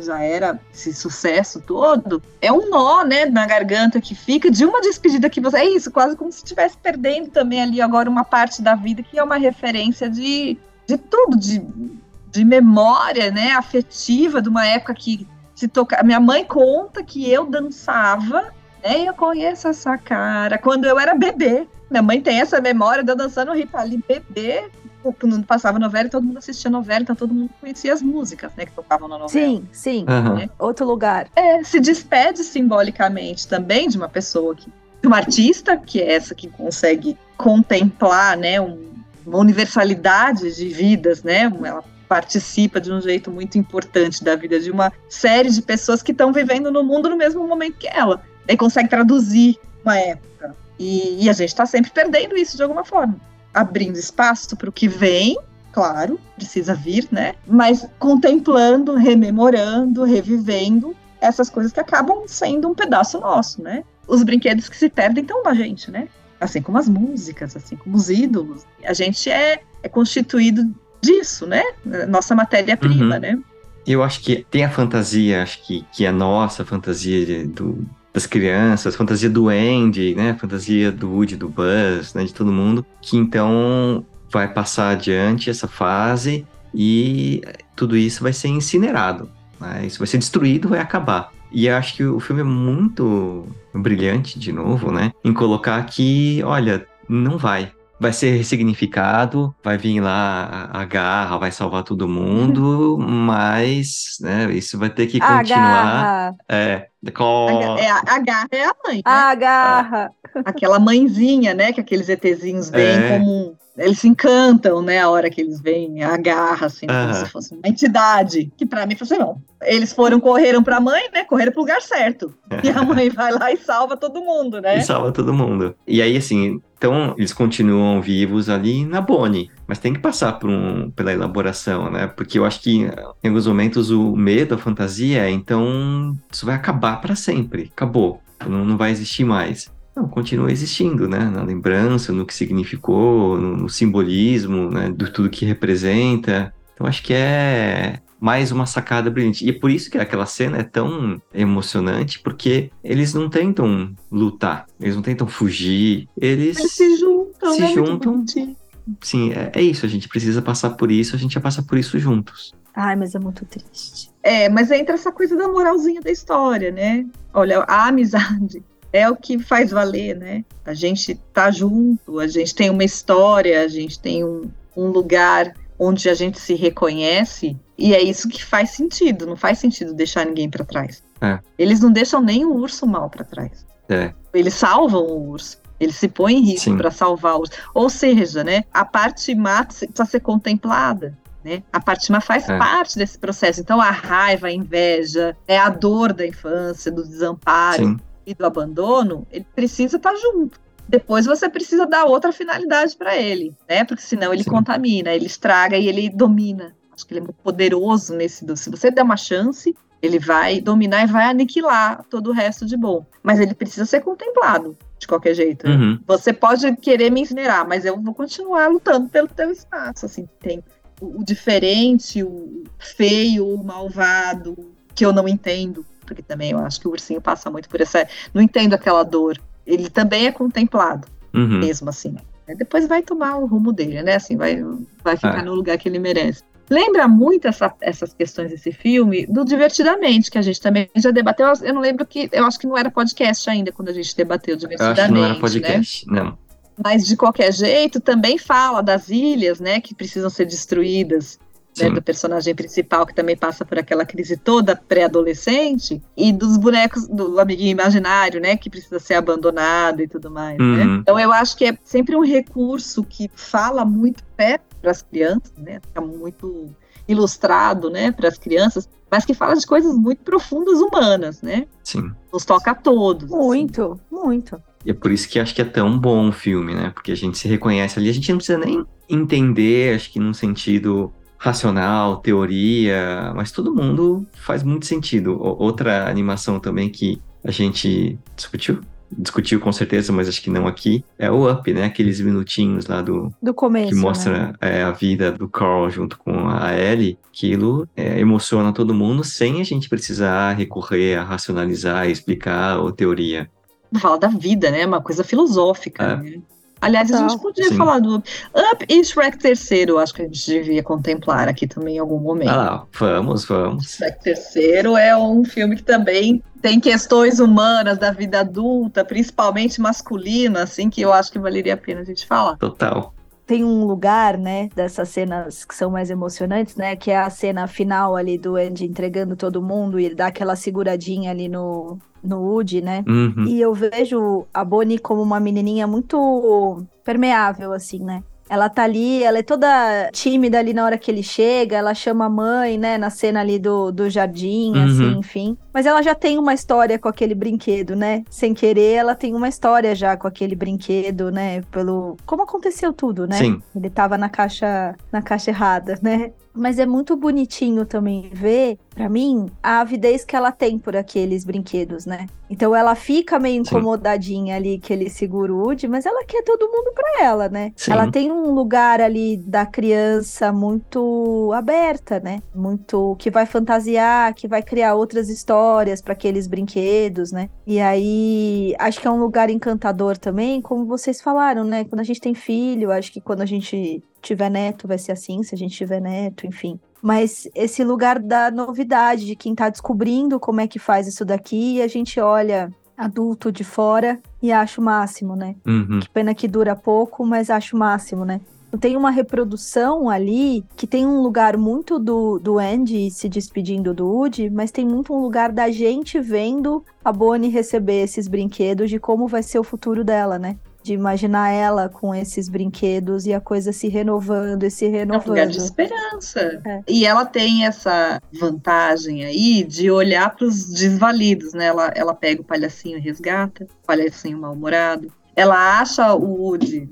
Já era esse sucesso todo. É um nó, né, na garganta que fica de uma despedida que você. É isso, quase como se estivesse perdendo também ali agora uma parte da vida que é uma referência de, de tudo, de, de memória, né, afetiva, de uma época que se toca. Minha mãe conta que eu dançava eu conheço essa cara. Quando eu era bebê. Minha mãe tem essa memória de eu dançando Rita Lee bebê. Quando passava novela, todo mundo assistia novela, então todo mundo conhecia as músicas, né, que tocavam na novela. Sim, sim. Uhum. Outro lugar. É, se despede simbolicamente também de uma pessoa que. De uma artista, que é essa que consegue contemplar, né, um, uma universalidade de vidas, né? Ela participa de um jeito muito importante da vida de uma série de pessoas que estão vivendo no mundo no mesmo momento que ela e consegue traduzir uma época. E, e a gente está sempre perdendo isso de alguma forma. Abrindo espaço para o que vem, claro, precisa vir, né? Mas contemplando, rememorando, revivendo essas coisas que acabam sendo um pedaço nosso, né? Os brinquedos que se perdem estão na gente, né? Assim como as músicas, assim como os ídolos. A gente é, é constituído disso, né? Nossa matéria-prima, uhum. né? Eu acho que tem a fantasia, acho que, que é nossa fantasia do, das crianças, fantasia do Andy, né? Fantasia do Woody, do Buzz, né? De todo mundo, que então vai passar adiante essa fase e tudo isso vai ser incinerado. Né? Isso vai ser destruído, vai acabar. E acho que o filme é muito brilhante, de novo, né? Em colocar que, olha, não vai vai ser ressignificado, vai vir lá a, garra, vai salvar todo mundo, *laughs* mas né, isso vai ter que a continuar. Garra. É, com... é, a, garra é a mãe. Né? A garra. Aquela mãezinha, né? Que aqueles ETzinhos veem é. como eles se encantam, né, a hora que eles veem a garra, assim, como se fosse uma entidade. Que para mim, assim, não. Eles foram, correram pra mãe, né, correram pro lugar certo. E a mãe vai lá e salva todo mundo, né? E salva todo mundo. E aí, assim, então eles continuam vivos ali na Bonnie, mas tem que passar por um, pela elaboração, né? Porque eu acho que em alguns momentos o medo, a fantasia então isso vai acabar para sempre. Acabou. Não, não vai existir mais. Não, continua existindo, né? Na lembrança, no que significou, no, no simbolismo, né? Do tudo que representa. Então acho que é mais uma sacada brilhante. E é por isso que aquela cena é tão emocionante, porque eles não tentam lutar, eles não tentam fugir, eles, eles se juntam, se né? juntam. Sim, é, é, isso, a gente precisa passar por isso, a gente vai passar por isso juntos. Ai, mas é muito triste. É, mas entra essa coisa da moralzinha da história, né? Olha, a amizade é o que faz valer, né? A gente tá junto, a gente tem uma história, a gente tem um, um lugar onde a gente se reconhece e é isso que faz sentido. Não faz sentido deixar ninguém para trás. É. Eles não deixam nem o urso mal para trás. É. Eles salvam o urso. Eles se põem em risco para salvar o urso. Ou seja, né, a parte má precisa ser contemplada. Né? A parte má faz é. parte desse processo. Então, a raiva, a inveja, é a dor da infância, do desamparo. Sim e do abandono, ele precisa estar tá junto. Depois você precisa dar outra finalidade para ele, né? Porque senão ele Sim. contamina, ele estraga e ele domina. Acho que ele é muito poderoso nesse. Se você der uma chance, ele vai dominar e vai aniquilar todo o resto de bom. Mas ele precisa ser contemplado de qualquer jeito. Uhum. Você pode querer me incinerar, mas eu vou continuar lutando pelo teu espaço. Assim, tem o, o diferente, o feio, o malvado, que eu não entendo porque também eu acho que o ursinho passa muito por essa. Não entendo aquela dor. Ele também é contemplado, uhum. mesmo assim. Depois vai tomar o rumo dele, né? Assim, vai, vai ficar é. no lugar que ele merece. Lembra muito essa, essas questões desse filme do Divertidamente, que a gente também já debateu. Eu não lembro que. Eu acho que não era podcast ainda quando a gente debateu Divertidamente. Eu acho que não era podcast, né? não. Mas de qualquer jeito, também fala das ilhas, né, que precisam ser destruídas né, do personagem principal, que também passa por aquela crise toda pré-adolescente, e dos bonecos do amiguinho imaginário, né, que precisa ser abandonado e tudo mais. Né? Uhum. Né? Então eu acho que é sempre um recurso que fala muito perto para as crianças, né, fica muito ilustrado, né, para as crianças, mas que fala de coisas muito profundas humanas, né? Sim. Nos toca a todos. Muito, assim. muito. E é por isso que acho que é tão bom o filme, né? Porque a gente se reconhece ali, a gente não precisa nem entender, acho que num sentido racional, teoria, mas todo mundo faz muito sentido. Outra animação também que a gente discutiu, discutiu com certeza, mas acho que não aqui, é o Up, né? Aqueles minutinhos lá do... Do começo, Que mostra né? é, a vida do Carl junto com a Ellie. Aquilo é, emociona todo mundo sem a gente precisar recorrer a racionalizar, explicar ou teoria. Fala da vida, né? Uma coisa filosófica, é. né? Aliás, a gente podia Sim. falar do Up e Shrek terceiro, acho que a gente devia contemplar aqui também em algum momento. Ah, vamos, vamos. Shrek terceiro é um filme que também tem questões humanas da vida adulta, principalmente masculina, assim, que eu acho que valeria a pena a gente falar. Total tem um lugar, né, dessas cenas que são mais emocionantes, né, que é a cena final ali do Andy entregando todo mundo e ele dá aquela seguradinha ali no, no Woody, né? Uhum. E eu vejo a Bonnie como uma menininha muito permeável, assim, né? Ela tá ali, ela é toda tímida ali na hora que ele chega, ela chama a mãe, né, na cena ali do, do jardim, uhum. assim, enfim. Mas ela já tem uma história com aquele brinquedo, né? Sem querer, ela tem uma história já com aquele brinquedo, né? Pelo. Como aconteceu tudo, né? Sim. Ele tava na caixa, na caixa errada, né? Mas é muito bonitinho também ver, para mim, a avidez que ela tem por aqueles brinquedos, né? Então ela fica meio incomodadinha Sim. ali que ele segura o Woody, mas ela quer todo mundo pra ela, né? Sim. Ela tem um lugar ali da criança muito aberta, né? Muito que vai fantasiar, que vai criar outras histórias para aqueles brinquedos, né? E aí acho que é um lugar encantador também, como vocês falaram, né? Quando a gente tem filho, acho que quando a gente tiver neto vai ser assim, se a gente tiver neto, enfim. Mas esse lugar da novidade, de quem tá descobrindo como é que faz isso daqui, a gente olha adulto de fora e acha o máximo, né? Uhum. Que pena que dura pouco, mas acho o máximo, né? Tem uma reprodução ali que tem um lugar muito do, do Andy se despedindo do Woody, mas tem muito um lugar da gente vendo a Bonnie receber esses brinquedos de como vai ser o futuro dela, né? De imaginar ela com esses brinquedos e a coisa se renovando e se renovando. É um lugar de esperança. É. E ela tem essa vantagem aí de olhar para os desvalidos, né? Ela, ela pega o palhacinho e resgata, o palhacinho mal-humorado. Ela acha o Woody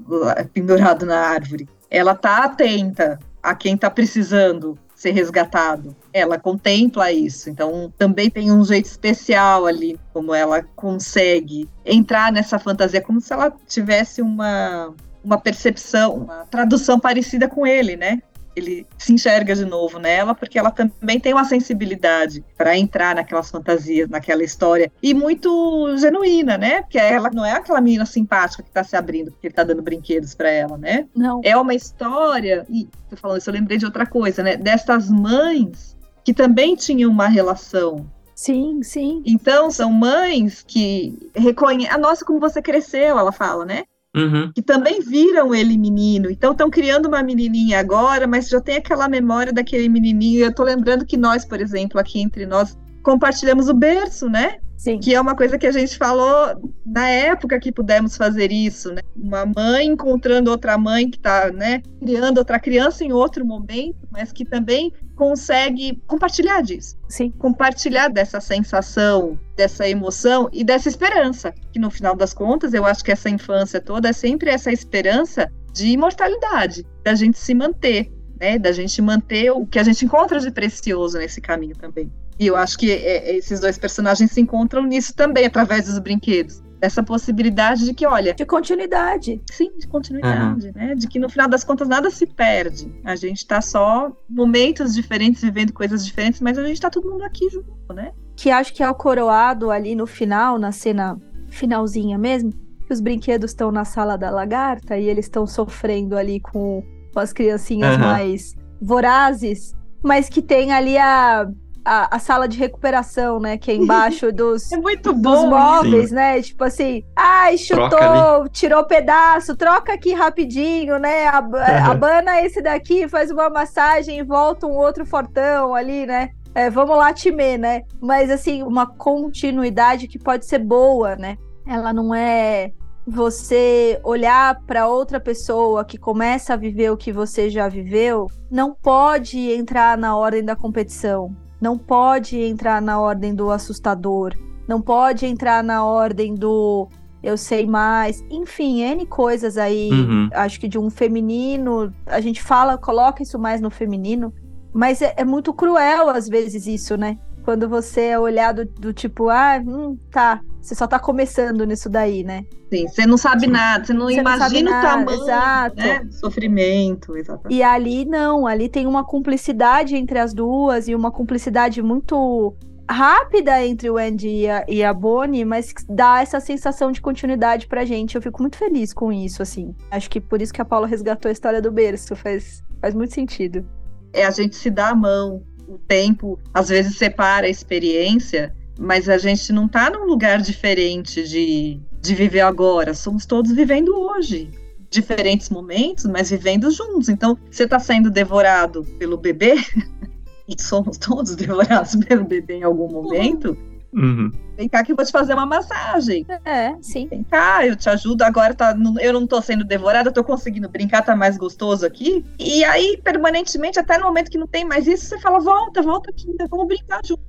pendurado na árvore. Ela tá atenta a quem tá precisando ser resgatado. Ela contempla isso, então também tem um jeito especial ali, como ela consegue entrar nessa fantasia, como se ela tivesse uma, uma percepção, uma tradução parecida com ele, né? Ele se enxerga de novo nela, porque ela também tem uma sensibilidade para entrar naquelas fantasias, naquela história, e muito genuína, né? Porque ela não é aquela menina simpática que está se abrindo porque ele tá dando brinquedos para ela, né? Não. É uma história, e tô falando isso, eu lembrei de outra coisa, né? Dessas mães que também tinham uma relação Sim, sim. Então, são mães que reconhecem. A nossa, como você cresceu, ela fala, né? Uhum. que também viram ele menino. Então estão criando uma menininha agora, mas já tem aquela memória daquele menininho. Eu estou lembrando que nós, por exemplo, aqui entre nós, compartilhamos o berço, né? Sim. Que é uma coisa que a gente falou na época que pudemos fazer isso, né? Uma mãe encontrando outra mãe que está, né, criando outra criança em outro momento, mas que também consegue compartilhar disso. Sim. Compartilhar dessa sensação, dessa emoção e dessa esperança. Que no final das contas, eu acho que essa infância toda é sempre essa esperança de imortalidade, da gente se manter, né? Da gente manter o que a gente encontra de precioso nesse caminho também. E eu acho que é, é, esses dois personagens se encontram nisso também, através dos brinquedos. Essa possibilidade de que, olha. De continuidade. Sim, de continuidade, uhum. né? De que no final das contas nada se perde. A gente está só momentos diferentes, vivendo coisas diferentes, mas a gente está todo mundo aqui junto, né? Que acho que é o coroado ali no final, na cena finalzinha mesmo, que os brinquedos estão na sala da lagarta e eles estão sofrendo ali com, com as criancinhas uhum. mais vorazes, mas que tem ali a a, a, sala de recuperação, né? Que é embaixo *laughs* dos, é muito dos móveis, Sim. né? Tipo assim, ai, chutou, tirou pedaço, troca aqui rapidinho, né? Abana esse daqui, faz uma massagem e volta um outro fortão ali, né? É, vamos lá, time, né? Mas assim, uma continuidade que pode ser boa, né? Ela não é você olhar para outra pessoa que começa a viver o que você já viveu, não pode entrar na ordem da competição não pode entrar na ordem do assustador, não pode entrar na ordem do eu sei mais, enfim, N coisas aí, uhum. acho que de um feminino, a gente fala, coloca isso mais no feminino, mas é, é muito cruel às vezes isso, né? Quando você é olhado do tipo, ah, hum, tá, você só tá começando nisso daí, né? Sim, você não sabe nada, você não você imagina não o tamanho exato. Né? sofrimento, exatamente. E ali não, ali tem uma cumplicidade entre as duas e uma cumplicidade muito rápida entre o Andy e a, e a Bonnie, mas dá essa sensação de continuidade pra gente. Eu fico muito feliz com isso, assim. Acho que por isso que a Paula resgatou a história do berço, faz, faz muito sentido. É a gente se dá a mão, o tempo às vezes separa a experiência, mas a gente não está num lugar diferente de, de viver agora. Somos todos vivendo hoje. Diferentes momentos, mas vivendo juntos. Então, você está sendo devorado pelo bebê, *laughs* e somos todos *laughs* devorados pelo bebê em algum momento. Uhum. Vem cá que eu vou te fazer uma massagem. É, sim. Vem cá, eu te ajudo. Agora tá, eu não tô sendo devorada, eu tô conseguindo brincar, tá mais gostoso aqui. E aí, permanentemente, até no momento que não tem mais isso, você fala: volta, volta aqui, vamos brincar junto.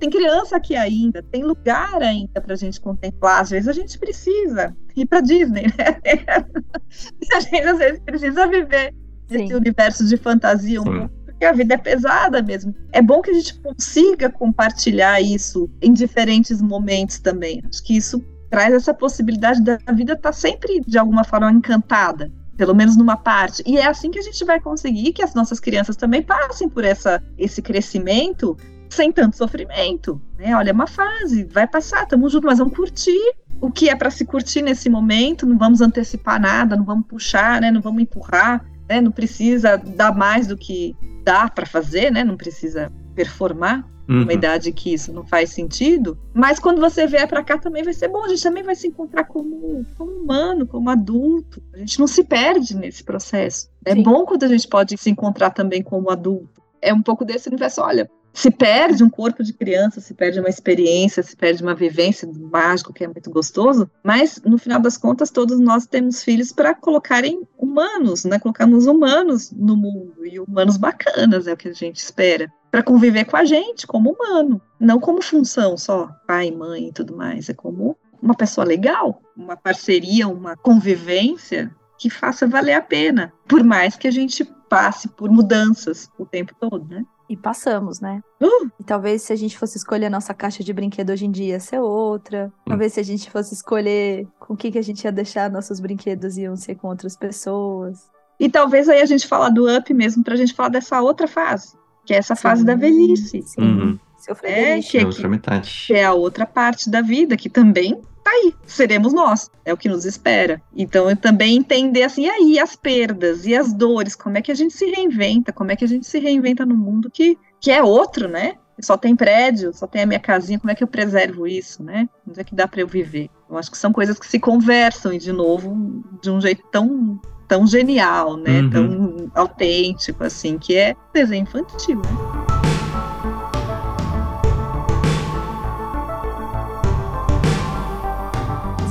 Tem criança aqui ainda, tem lugar ainda pra gente contemplar. Às vezes a gente precisa ir pra Disney, né? *laughs* a gente às vezes precisa viver esse universo de fantasia um pouco porque a vida é pesada mesmo. É bom que a gente consiga compartilhar isso em diferentes momentos também. Acho que isso traz essa possibilidade da vida estar tá sempre, de alguma forma, encantada pelo menos numa parte. E é assim que a gente vai conseguir que as nossas crianças também passem por essa, esse crescimento sem tanto sofrimento. Né? Olha, é uma fase, vai passar, estamos juntos, mas vamos curtir o que é para se curtir nesse momento, não vamos antecipar nada, não vamos puxar, né? não vamos empurrar, né? não precisa dar mais do que dá para fazer, né? não precisa performar uhum. uma idade que isso não faz sentido. Mas quando você vier para cá também vai ser bom, a gente também vai se encontrar como, como humano, como adulto. A gente não se perde nesse processo. É Sim. bom quando a gente pode se encontrar também como adulto. É um pouco desse universo, olha, se perde um corpo de criança, se perde uma experiência, se perde uma vivência do mágico que é muito gostoso, mas no final das contas todos nós temos filhos para colocarem humanos, né? Colocarmos humanos no mundo e humanos bacanas é o que a gente espera para conviver com a gente como humano, não como função só, pai, mãe e tudo mais, é como uma pessoa legal, uma parceria, uma convivência que faça valer a pena, por mais que a gente passe por mudanças o tempo todo, né? E passamos, né? Uh! E talvez se a gente fosse escolher a nossa caixa de brinquedo hoje em dia ser outra. Hum. Talvez se a gente fosse escolher com o que, que a gente ia deixar nossos brinquedos iam ser com outras pessoas. E talvez aí a gente fala do up mesmo pra gente falar dessa outra fase que é essa sim, fase da velhice. Sim. Uhum. Seu é, que, é, outra metade. que é a outra parte da vida, que também tá aí, seremos nós, é o que nos espera. Então, eu também entender assim, e aí as perdas e as dores, como é que a gente se reinventa, como é que a gente se reinventa no mundo que, que é outro, né? Só tem prédio, só tem a minha casinha, como é que eu preservo isso, né? Onde é que dá para eu viver? Eu acho que são coisas que se conversam e, de novo, de um jeito tão tão genial, né? Uhum. Tão autêntico, assim, que é desenho infantil, né?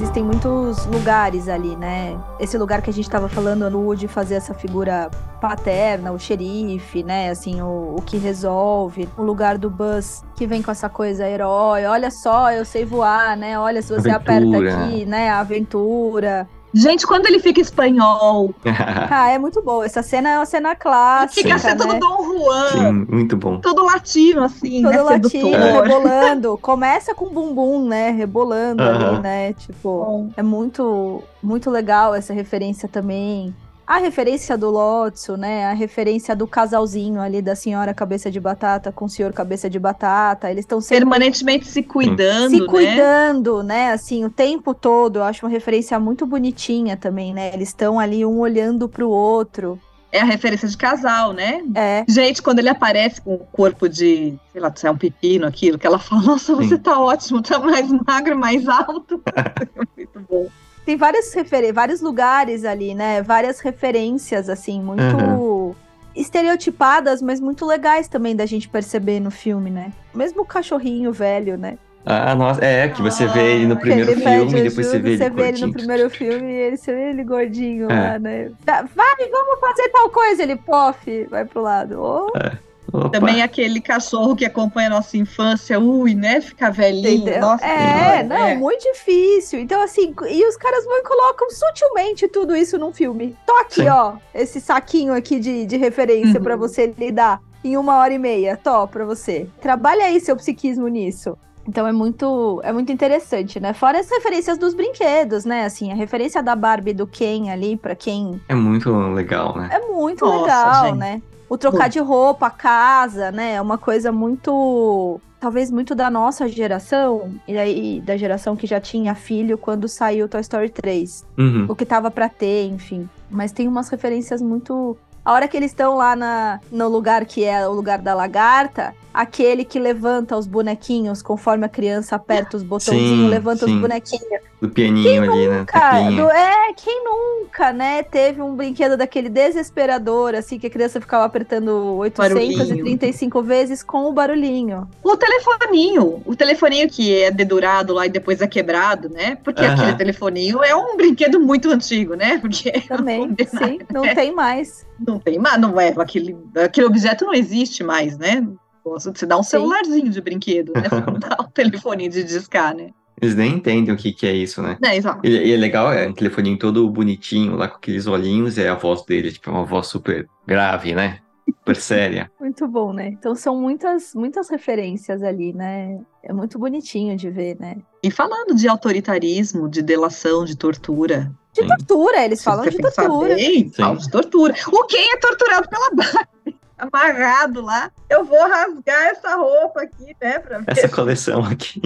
Existem muitos lugares ali, né? Esse lugar que a gente estava falando no de fazer essa figura paterna, o xerife, né? Assim, o, o que resolve. O lugar do Buzz que vem com essa coisa herói. Olha só, eu sei voar, né? Olha, se você aventura. aperta aqui, né? A aventura. Gente, quando ele fica espanhol. *laughs* ah, é muito bom. Essa cena é uma cena clássica. Fica sendo né? Dom Juan. Sim, muito bom. Todo latino, assim. Todo né? latino, rebolando. Começa com bumbum, né? Rebolando uh -huh. ali, né? Tipo, bom. é muito, muito legal essa referência também a referência do Lotso, né? A referência do casalzinho ali da senhora cabeça de batata com o senhor cabeça de batata. Eles estão sempre permanentemente se cuidando, se né? cuidando, né? Assim, o tempo todo. Eu acho uma referência muito bonitinha também, né? Eles estão ali um olhando para o outro. É a referência de casal, né? É. Gente, quando ele aparece com o corpo de, sei lá, se é um pepino, aquilo, que ela fala, nossa, você Sim. tá ótimo, tá mais magro, mais alto. *laughs* muito bom tem várias vários lugares ali, né? Várias referências, assim, muito uhum. estereotipadas, mas muito legais também da gente perceber no filme, né? Mesmo o cachorrinho velho, né? Ah, nossa, é, que você vê ele no primeiro ele filme e depois você vê ele Você vê ele no primeiro filme e ele, você vê ele gordinho é. lá, né? Vai, vamos fazer tal coisa, ele, pof, vai pro lado. Oh. É. Opa. Também aquele cachorro que acompanha a nossa infância, ui, né? Ficar velhinho. Entendeu? Nossa, é, não, é. muito difícil. Então, assim, e os caras vão e colocam sutilmente tudo isso num filme. Toque, ó, esse saquinho aqui de, de referência uhum. para você lidar em uma hora e meia. Tó, pra você. Trabalha aí seu psiquismo nisso. Então é muito, é muito interessante, né? Fora as referências dos brinquedos, né? Assim, a referência da Barbie do Ken ali, para quem. É muito legal, né? É muito Nossa, legal, gente. né? O trocar de roupa, a casa, né? É uma coisa muito. Talvez muito da nossa geração, e aí da geração que já tinha filho quando saiu Toy Story 3. Uhum. O que tava para ter, enfim. Mas tem umas referências muito. A hora que eles estão lá na, no lugar que é o lugar da lagarta, aquele que levanta os bonequinhos conforme a criança aperta os botãozinhos, levanta sim. os bonequinhos. Do pianinho quem ali, né? nunca, né? Do, é, quem nunca, né? Teve um brinquedo daquele desesperador, assim, que a criança ficava apertando 835 barulhinho. vezes com o barulhinho. O telefoninho. O telefoninho que é dedurado lá e depois é quebrado, né? Porque uh -huh. aquele telefoninho é um brinquedo muito antigo, né? Porque Também, sim. Não né? tem mais. Não tem mais, não é. Aquele, aquele objeto não existe mais, né? Você dá um Sim. celularzinho de brinquedo, né? *laughs* Não dá um telefoninho de discar, né? Eles nem entendem o que, que é isso, né? É, exato. E, e é legal, é um telefoninho todo bonitinho, lá com aqueles olhinhos, é a voz dele, tipo, é uma voz super grave, né? super *laughs* séria. Muito bom, né? Então são muitas, muitas referências ali, né? É muito bonitinho de ver, né? E falando de autoritarismo, de delação, de tortura. De Sim. tortura, eles falam você de tortura. bem, falam de tortura. O Ken é torturado pela *laughs* Barbie, amarrado lá. Eu vou rasgar essa roupa aqui, né? Pra ver Essa coleção aqui.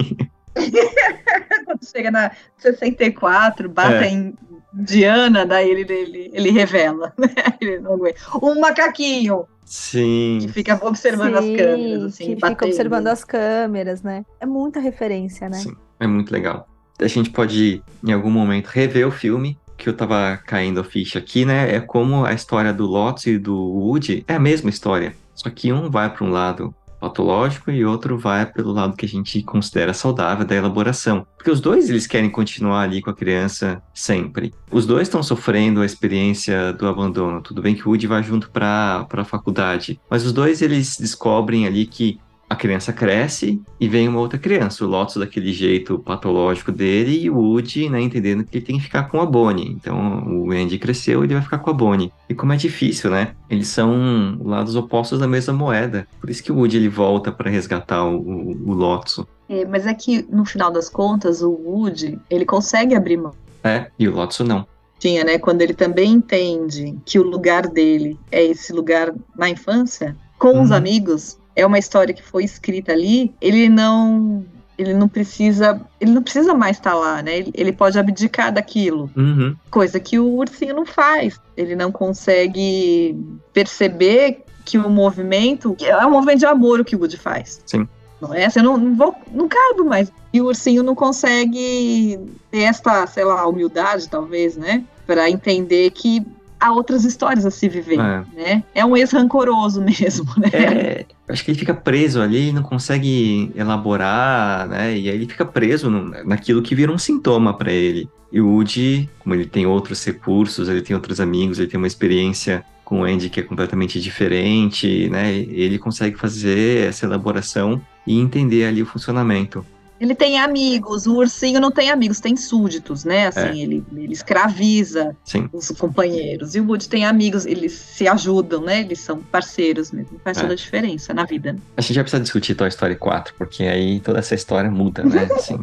*laughs* quando chega na 64, bata É. em Diana, daí ele, ele, ele revela. *laughs* né? Ele não aguenta. Um macaquinho que Sim. fica observando as Sim, câmeras, assim, que fica batendo. observando as câmeras, né? É muita referência, né? Sim, é muito legal. A gente pode, em algum momento, rever o filme, que eu tava caindo a ficha aqui, né? É como a história do Lotus e do Woody é a mesma história. Só que um vai para um lado patológico e outro vai pelo lado que a gente considera saudável da elaboração. Porque os dois eles querem continuar ali com a criança sempre. Os dois estão sofrendo a experiência do abandono. Tudo bem que o Woody vai junto para a faculdade, mas os dois eles descobrem ali que a criança cresce e vem uma outra criança. O Lotus daquele jeito patológico dele e o Woody, né, entendendo que ele tem que ficar com a Bonnie. Então o Andy cresceu, ele vai ficar com a Bonnie. E como é difícil, né? Eles são lados opostos da mesma moeda. Por isso que o Woody ele volta para resgatar o, o, o Lotus. É, mas é que, no final das contas, o Woody, ele consegue abrir mão. É, e o Lotus não. Tinha, né? Quando ele também entende que o lugar dele é esse lugar na infância, com os Uhum. amigos, é uma história que foi escrita ali, ele não. Ele não precisa. Ele não precisa mais estar lá, né? Ele, ele pode abdicar daquilo. Uhum. Coisa que o ursinho não faz. Ele não consegue perceber que o movimento que é um movimento de amor o que o Woody faz. Sim. Não é? Você não, não, vou, não cabe mais. E o ursinho não consegue ter essa, sei lá, humildade, talvez, né? Para entender que há outras histórias a se viver, É. né? É um ex-rancoroso *laughs* mesmo, né? É, acho que ele fica preso ali, não consegue elaborar, né? E aí ele fica preso no- naquilo que vira um sintoma para ele. E o Woody, como ele tem outros recursos, ele tem outros amigos, ele tem uma experiência com o Andy que é completamente diferente, né? Ele consegue fazer essa elaboração e entender ali o funcionamento. Ele tem amigos, o ursinho não tem amigos, tem súditos, né? Assim, É. ele, ele escraviza Sim. os companheiros. E o Woody tem amigos, eles se ajudam, né? Eles são parceiros mesmo. Faz É. toda a diferença na vida. A gente já precisa discutir Toy Story 4, porque aí toda essa história muda, né? *laughs* Assim,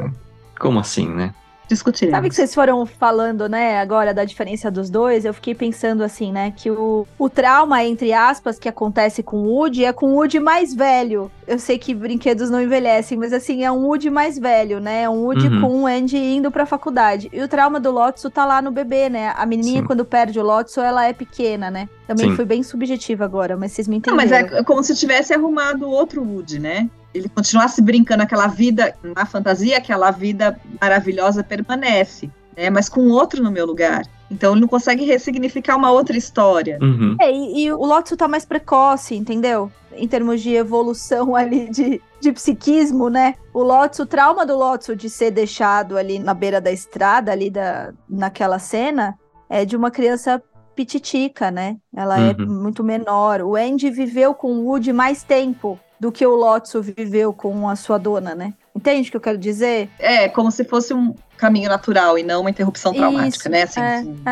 como assim, né? Discutiremos. Sabe que vocês foram falando, né, agora da diferença dos dois? Eu fiquei pensando assim, né, que o, o trauma, entre aspas, que acontece com o Woody é com o Woody mais velho. Eu sei que brinquedos não envelhecem, mas assim, é um Woody mais velho, né? É um Woody Uhum. com o Andy indo pra faculdade. E o trauma do Lotso tá lá no bebê, né? A menininha, Sim. quando perde o Lotso, ela é pequena, né? Também Sim. fui bem subjetiva agora, mas vocês me Não, entenderam. mas é como se tivesse arrumado outro Woody, né? Ele continuasse brincando aquela vida, na fantasia, aquela vida maravilhosa permanece, né? Mas com outro no meu lugar. Então ele não consegue ressignificar uma outra história. Uhum. É, e, e o Lotso tá mais precoce, entendeu? Em termos de evolução *laughs* ali de, de psiquismo, né? O Lotso, o trauma do Lotso de ser deixado ali na beira da estrada, ali da, naquela cena, é de uma criança pititica, né? Ela é Uhum. muito menor. O Andy viveu com o Woody mais tempo do que o Lotso viveu com a sua dona, né? Entende o que eu quero dizer? É, como se fosse um caminho natural e não uma interrupção traumática, Isso, né? Assim, é, assim, É,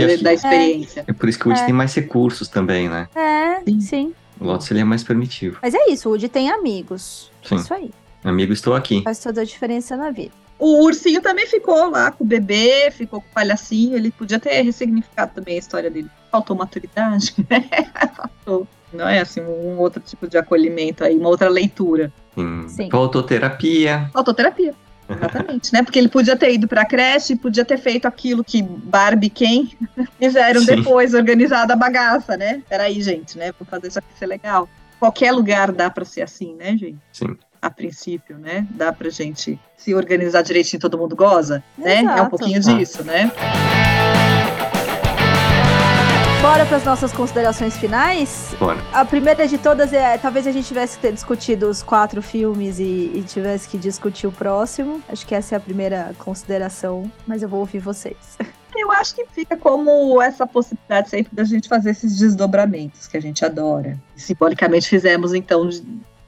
É. é. E da- experiência. é por isso que o Woody É. tem mais recursos também, né? É, Sim. sim. O Lotus ele é mais primitivo. Mas é isso, o Woody tem amigos. Sim. Isso aí. Amigo, estou aqui. Faz toda a diferença na vida. O ursinho também ficou lá com o bebê, ficou com o palhacinho. Ele podia ter ressignificado também a história dele. Faltou maturidade, *laughs* né? Faltou. Não é assim, um outro tipo de acolhimento aí, uma outra leitura. Sim. Sim. Faltou terapia. Faltou terapia. *laughs* Exatamente, né? Porque ele podia ter ido pra creche, podia ter feito aquilo que Barbie *laughs* e Ken fizeram Sim. depois, organizado a bagaça, né? Peraí, gente, né? Vou fazer isso aqui ser legal. Qualquer lugar dá pra ser assim, né, gente? Sim. A princípio, né? Dá pra gente se organizar direitinho, todo mundo goza, né? É um Exato. pouquinho Ah. disso, né? Bora para as nossas considerações finais. Bora. A primeira de todas é, talvez a gente tivesse que ter discutido os quatro filmes e, e tivesse que discutir o próximo. Acho que essa é a primeira consideração, mas eu vou ouvir vocês. *laughs* Eu acho que fica como essa possibilidade sempre da gente fazer esses desdobramentos que a gente adora. Simbolicamente fizemos, então,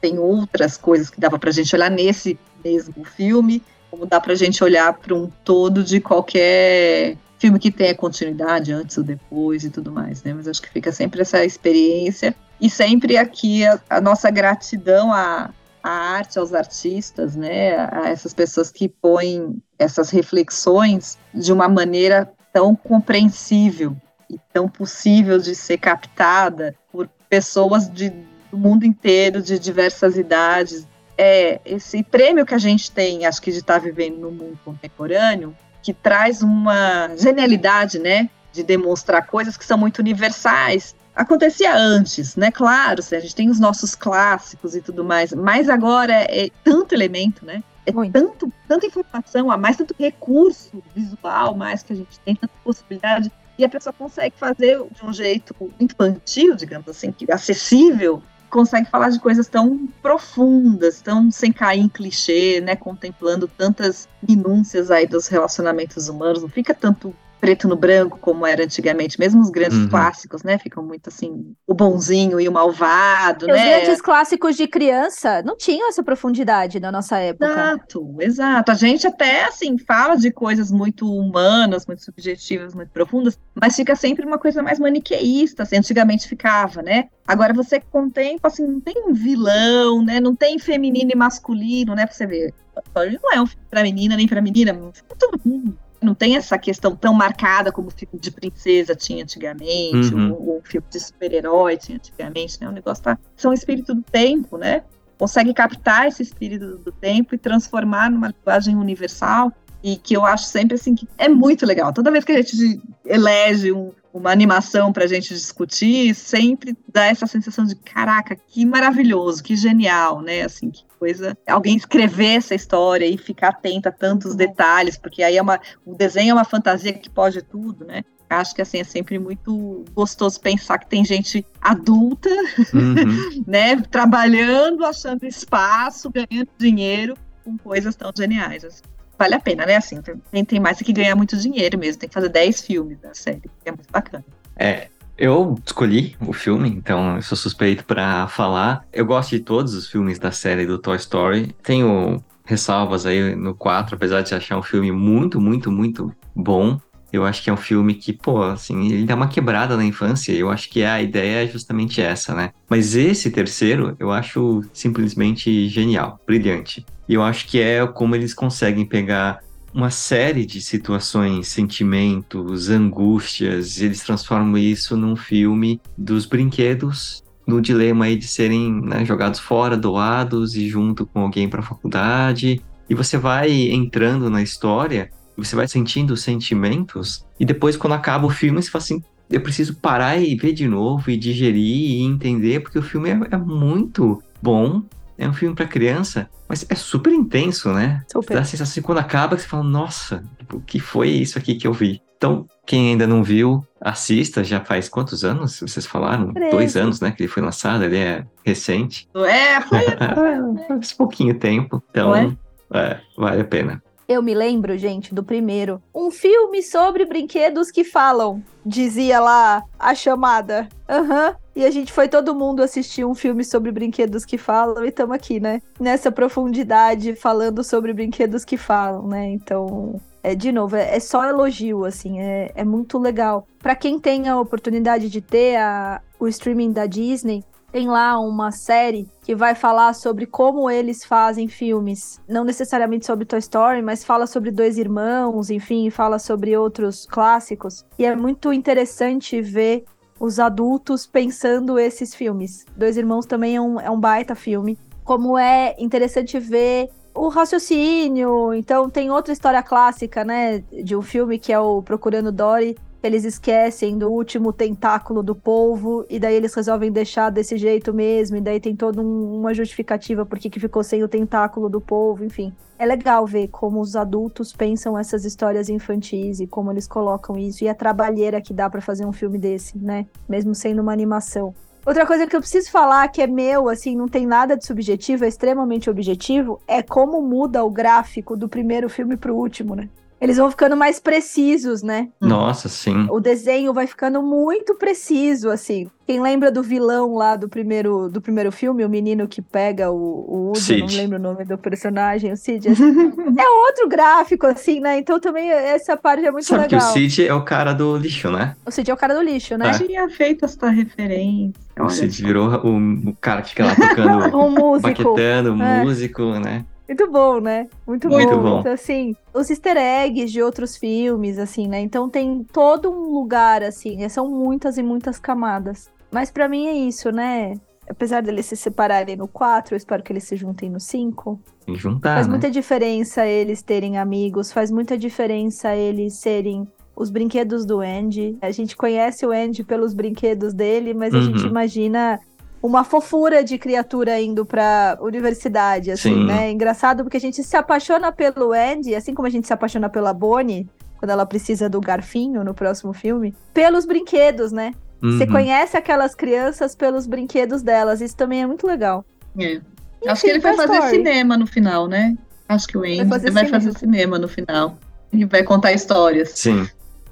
tem outras coisas que dava pra gente olhar nesse mesmo filme, como dá pra gente olhar para um todo de qualquer filme que tenha continuidade antes ou depois e tudo mais, né? Mas acho que fica sempre essa experiência E sempre aqui a, a nossa gratidão à, à arte, aos artistas, né, a essas pessoas que põem essas reflexões de uma maneira tão compreensível e tão possível de ser captada por pessoas de, do mundo inteiro, de diversas idades. É esse prêmio que a gente tem, acho que de estar vivendo no mundo contemporâneo, que traz uma genialidade, né, de demonstrar coisas que são muito universais. Acontecia antes, né? Claro, a gente tem os nossos clássicos e tudo mais, mas agora é tanto elemento, né? É tanto, tanta informação a mais, tanto recurso visual mais que a gente tem, tanta possibilidade, e a pessoa consegue fazer de um jeito infantil, digamos assim, que acessível, consegue falar de coisas tão profundas, tão sem cair em clichê, né, contemplando tantas minúcias aí dos relacionamentos humanos, não fica tanto preto no branco, como era antigamente. Mesmo os grandes uhum. clássicos, né? Ficam muito assim, o bonzinho e o malvado, e né? Os grandes clássicos de criança não tinham essa profundidade na nossa época. Exato, exato. A gente até, assim, fala de coisas muito humanas, muito subjetivas, muito profundas, mas fica sempre uma coisa mais maniqueísta, assim, antigamente ficava, né? Agora você contempla, assim, não tem um vilão, né? Não tem feminino e masculino, né? Pra você ver. Não é um filme pra menina nem pra menina, todo mundo não tem essa questão tão marcada como o filme de princesa tinha antigamente, uhum. ou o filme de super-herói tinha antigamente, né? O negócio tá. São espírito do tempo, né? Consegue captar esse espírito do tempo e transformar numa linguagem universal. E que eu acho sempre assim que é muito legal. Toda vez que a gente elege um, uma animação para a gente discutir, sempre dá essa sensação de caraca, que maravilhoso, que genial, né? Assim, que coisa. Alguém escrever essa história e ficar atento a tantos detalhes, porque aí é uma, o desenho é uma fantasia que pode tudo, né? Acho que assim é sempre muito gostoso pensar que tem gente adulta, uhum. *laughs* né, trabalhando, achando espaço, ganhando dinheiro com coisas tão geniais. Assim vale a pena, né? Assim, tem, tem mais que ganhar muito dinheiro mesmo, tem que fazer 10 filmes da série, é muito bacana. É, eu escolhi o filme, então eu sou suspeito para falar. Eu gosto de todos os filmes da série do Toy Story. Tenho ressalvas aí no 4, apesar de achar um filme muito, muito, muito bom. Eu acho que é um filme que, pô, assim, ele dá uma quebrada na infância. Eu acho que a ideia é justamente essa, né? Mas esse terceiro, eu acho simplesmente genial, brilhante. E eu acho que é como eles conseguem pegar uma série de situações, sentimentos, angústias, eles transformam isso num filme dos brinquedos, no dilema aí de serem né, jogados fora, doados e junto com alguém para a faculdade. E você vai entrando na história, você vai sentindo os sentimentos, e depois, quando acaba o filme, você fala assim: eu preciso parar e ver de novo, e digerir e entender, porque o filme é, é muito bom é um filme para criança, mas é super intenso, né? Super. Dá a sensação assim, quando acaba que você fala, nossa, o que foi isso aqui que eu vi? Então, quem ainda não viu, assista. Já faz quantos anos? Vocês falaram? Dois anos, né? Que ele foi lançado, ele é recente. É, foi. *laughs* faz pouquinho tempo. Então, é? É, vale a pena. Eu me lembro, gente, do primeiro. Um filme sobre brinquedos que falam. Dizia lá a chamada. Aham. Uhum. E a gente foi todo mundo assistir um filme sobre brinquedos que falam e estamos aqui, né? Nessa profundidade, falando sobre brinquedos que falam, né? Então, é, de novo, é, é só elogio, assim, é, é muito legal. Para quem tem a oportunidade de ter a, o streaming da Disney, tem lá uma série que vai falar sobre como eles fazem filmes. Não necessariamente sobre Toy Story, mas fala sobre dois irmãos, enfim, fala sobre outros clássicos. E é muito interessante ver os adultos pensando esses filmes. Dois Irmãos também é um, é um baita filme. Como é interessante ver o raciocínio. Então, tem outra história clássica, né, de um filme que é o Procurando Dory, eles esquecem do último tentáculo do polvo e daí eles resolvem deixar desse jeito mesmo e daí tem toda um, uma justificativa porque que ficou sem o tentáculo do polvo, enfim. É legal ver como os adultos pensam essas histórias infantis e como eles colocam isso e a trabalheira que dá para fazer um filme desse, né? Mesmo sendo uma animação. Outra coisa que eu preciso falar, que é meu, assim, não tem nada de subjetivo, é extremamente objetivo, é como muda o gráfico do primeiro filme pro último, né? Eles vão ficando mais precisos, né? Nossa, sim. O desenho vai ficando muito preciso, assim. Quem lembra do vilão lá do primeiro, do primeiro filme, o menino que pega o, o eu não lembro o nome do personagem, o Cid. é outro gráfico, assim, né? Então também essa parte é muito Sabe que o legal. Cid é o cara do lixo, né? O Cid é o cara do lixo, né? É. Tinha feito essa referência. O Cid virou o, o cara que fica lá tocando, *laughs* Um músico. baquetando, É. músico, né? Muito bom, né? Muito, Muito bom. bom. Então, assim, os easter eggs de outros filmes, assim, né? Então tem todo um lugar, assim, né? são muitas e muitas camadas. Mas pra mim é isso, né? Apesar deles se separarem no 4, eu espero que eles se juntem no 5. Tem que juntar, faz né? muita diferença eles terem amigos, faz muita diferença eles serem os brinquedos do Andy. A gente conhece o Andy pelos brinquedos dele, mas a Uhum. gente imagina uma fofura de criatura indo pra universidade, assim, Sim. né? Engraçado porque a gente se apaixona pelo Andy, assim como a gente se apaixona pela Bonnie, quando ela precisa do garfinho no próximo filme, pelos brinquedos, né? Você Uhum. conhece aquelas crianças pelos brinquedos delas, isso também é muito legal. É. Acho que ele vai fazer Story. cinema no final, né? Acho que o Andy vai fazer fazer, cinema. cinema no final. E vai contar histórias. Sim.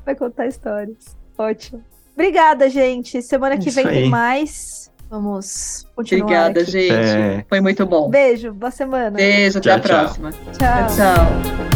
Vai contar histórias. Ótimo. Obrigada, gente. Semana que Isso vem tem aí. mais. Vamos continuar. Obrigada, aqui. gente. É. Foi muito bom. Beijo, boa semana. Beijo, até Tchau, a tchau. próxima. Tchau. tchau.